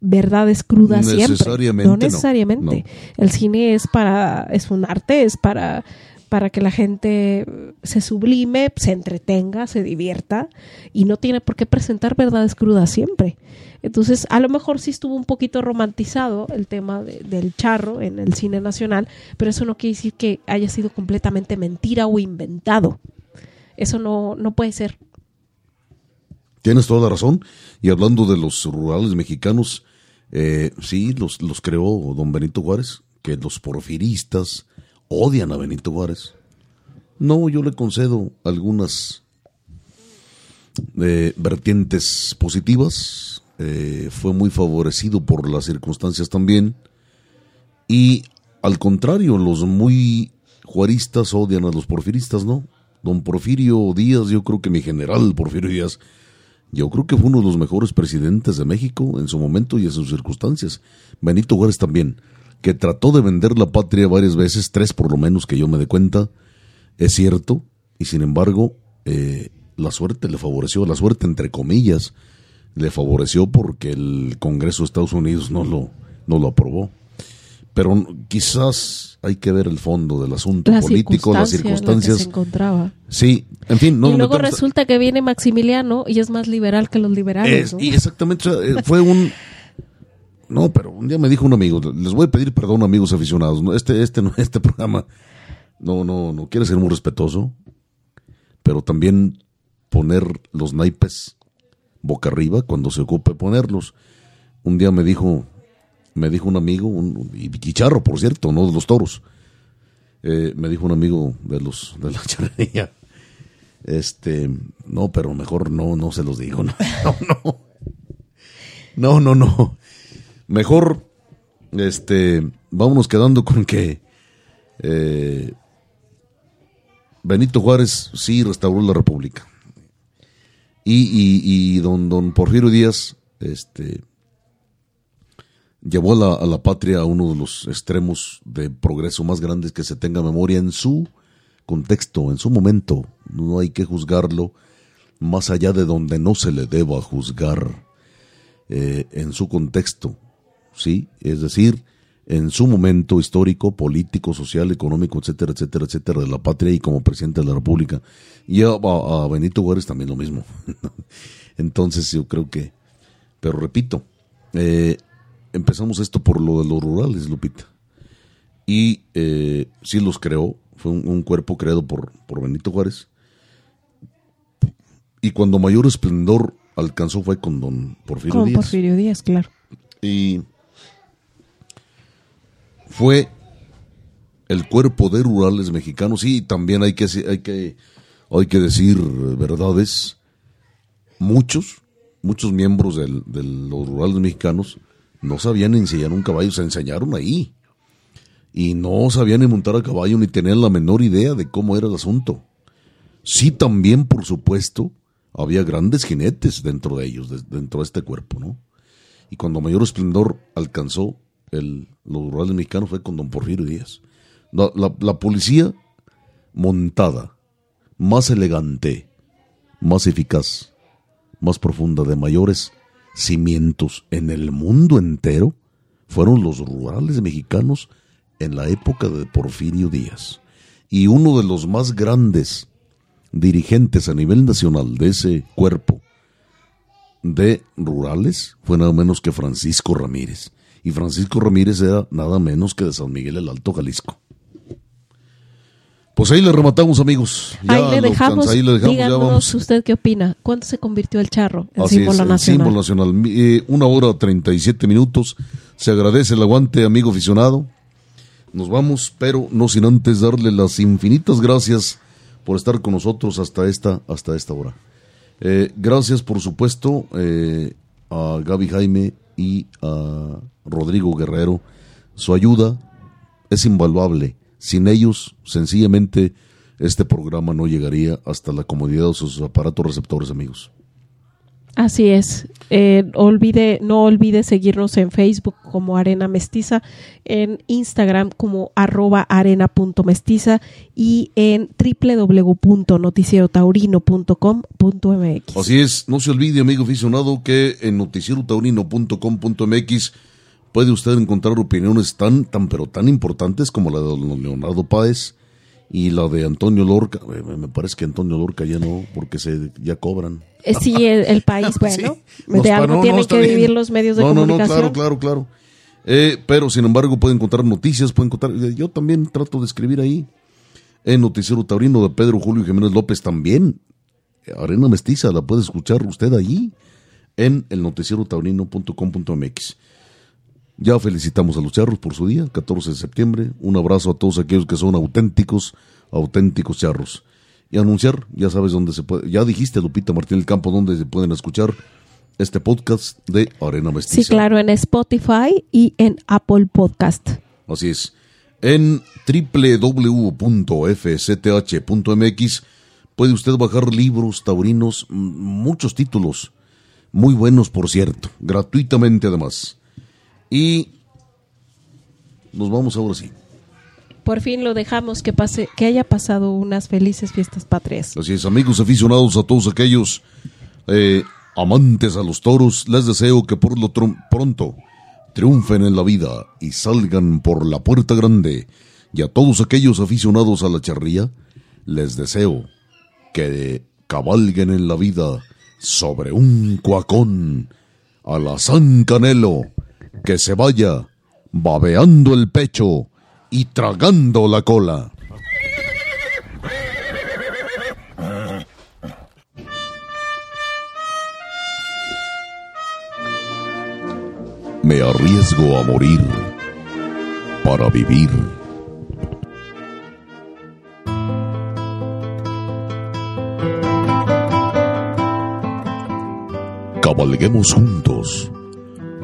verdades crudas siempre. No necesariamente. El cine es para, es un arte, es para para que la gente se sublime, se entretenga, se divierta y no tiene por qué presentar verdades crudas siempre. Entonces, a lo mejor sí estuvo un poquito romantizado el tema del charro en el cine nacional, pero eso no quiere decir que haya sido completamente mentira o inventado. Eso no, no puede ser. Tienes toda la razón. Y hablando de los rurales mexicanos, eh, sí, los, los creó don Benito Juárez, que los porfiristas odian a Benito Juárez. No, yo le concedo algunas eh, vertientes positivas, eh, fue muy favorecido por las circunstancias también. Y al contrario, los muy juaristas odian a los porfiristas, ¿no? Don Porfirio Díaz, yo creo que mi general Porfirio Díaz, yo creo que fue uno de los mejores presidentes de México en su momento y en sus circunstancias. Benito Juárez también, que trató de vender la patria varias veces, tres por lo menos que yo me dé cuenta, es cierto, y sin embargo, eh, la suerte le favoreció, la suerte entre comillas, le favoreció porque el Congreso de Estados Unidos no lo, no lo aprobó. Pero quizás hay que ver el fondo del asunto político, las circunstancias. se encontraba. Sí, en fin. No, y luego resulta que viene Maximiliano y es más liberal que los liberales. Y exactamente, eh, fue un... No, pero un día me dijo un amigo, les voy a pedir perdón amigos aficionados, este, este, este programa no, no, no quiere ser muy respetuoso, pero también poner los naipes boca arriba cuando se ocupe ponerlos. Un día me dijo, me dijo un amigo, un, y chicharro por cierto, no de los toros, eh, me dijo un amigo de los de la charrería, este, no, pero mejor no, no se los digo, no, no, no, no, no, mejor, este, vámonos quedando con que eh, Benito Juárez sí restauró la República y, don, don Porfirio Díaz este, llevó a la, patria a uno de los extremos de progreso más grandes que se tenga memoria en su contexto, en su momento. No hay que juzgarlo más allá de donde no se le deba juzgar eh, en su contexto. ¿Sí? Es decir, en su momento histórico, político, social, económico, etcétera, etcétera, etcétera, de la patria y como presidente de la República. Y a, Benito Juárez también lo mismo. Entonces yo creo que, pero repito, eh, empezamos esto por lo de los rurales, Lupita. Y eh, sí los creó, fue un, cuerpo creado por, por Benito Juárez. Y cuando mayor esplendor alcanzó fue con don Porfirio con Díaz. Porfirio Díaz, claro. Y fue el cuerpo de rurales mexicanos y también hay que, hay que, hay que decir verdades. Muchos, muchos miembros de los rurales mexicanos no sabían enseñar un caballo, se enseñaron ahí. Y no sabían ni montar a caballo ni tenían la menor idea de cómo era el asunto. Sí, también, por supuesto, había grandes jinetes dentro de ellos, dentro de este cuerpo, ¿no? Y cuando mayor esplendor alcanzó el, los rurales mexicanos fue con don Porfirio Díaz. La, policía montada, más elegante, más eficaz, más profunda, de mayores cimientos en el mundo entero, fueron los rurales mexicanos en la época de Porfirio Díaz. Y uno de los más grandes dirigentes a nivel nacional de ese cuerpo de rurales fue nada menos que Francisco Ramírez y Francisco Ramírez era nada menos que de San Miguel el Alto, Jalisco. Pues ahí le rematamos, amigos. Ya ahí, le dejamos, ahí le dejamos. Díganos usted qué opina. ¿Cuánto se convirtió el charro en símbolo nacional? símbolo nacional. Eh, una hora treinta y siete minutos. Se agradece el aguante, amigo aficionado. Nos vamos, pero no sin antes darle las infinitas gracias por estar con nosotros hasta esta, hasta esta hora. Eh, gracias, por supuesto, eh, a Gaby Jaime y a Rodrigo Guerrero. Su ayuda es invaluable sin ellos, sencillamente, este programa no llegaría hasta la comodidad de sus aparatos receptores, amigos. Así es. Eh, olvide, no olvide seguirnos en Facebook como Arena Mestiza, en Instagram como arroba arena.mestiza y en www.noticierotaurino.com.mx. Así es, no se olvide, amigo aficionado, que en noticierotaurino.com.mx puede usted encontrar opiniones tan, tan, pero tan importantes como la de Leonardo Páez y la de Antonio Lorca. Eh, me parece que Antonio Lorca ya no, porque se ya cobran. Eh, sí, el, país, bueno, de algo tienen que vivir los medios de comunicación. No, no, claro, claro, claro. Eh, pero sin embargo puede encontrar noticias, puede encontrar, yo también trato de escribir ahí, en Noticiero Taurino de Pedro Julio Jiménez López también, Arena Mestiza, la puede escuchar usted allí, en el noticierotaurino.com.mx. Ya felicitamos a los charros por su día, 14 de septiembre. Un abrazo a todos aquellos que son auténticos, auténticos charros. Y anunciar, ya sabes dónde se puede. Ya dijiste, Lupita Martín del Campo, dónde se pueden escuchar este podcast de Arena Mestiza. Sí, claro, en Spotify y en Apple Podcast. Así es. En www.fcth.mx puede usted bajar libros taurinos, muchos títulos, muy buenos por cierto, gratuitamente además. Y nos vamos ahora sí. Por fin lo dejamos que pase, que haya pasado unas felices fiestas patrias. Así es, amigos aficionados, a todos aquellos eh, amantes a los toros, les deseo que por lo pronto triunfen en la vida y salgan por la puerta grande. Y a todos aquellos aficionados a la charría, les deseo que cabalguen en la vida sobre un cuacón a la San Canelo que se vaya babeando el pecho y tragando la cola. Me arriesgo a morir para vivir. Cabalguemos juntos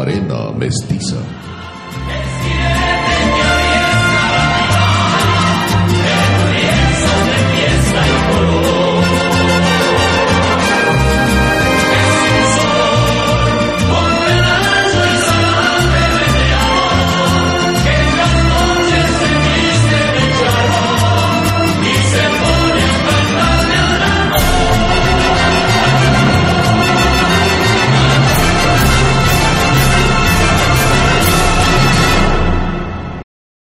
Arena Mestiza.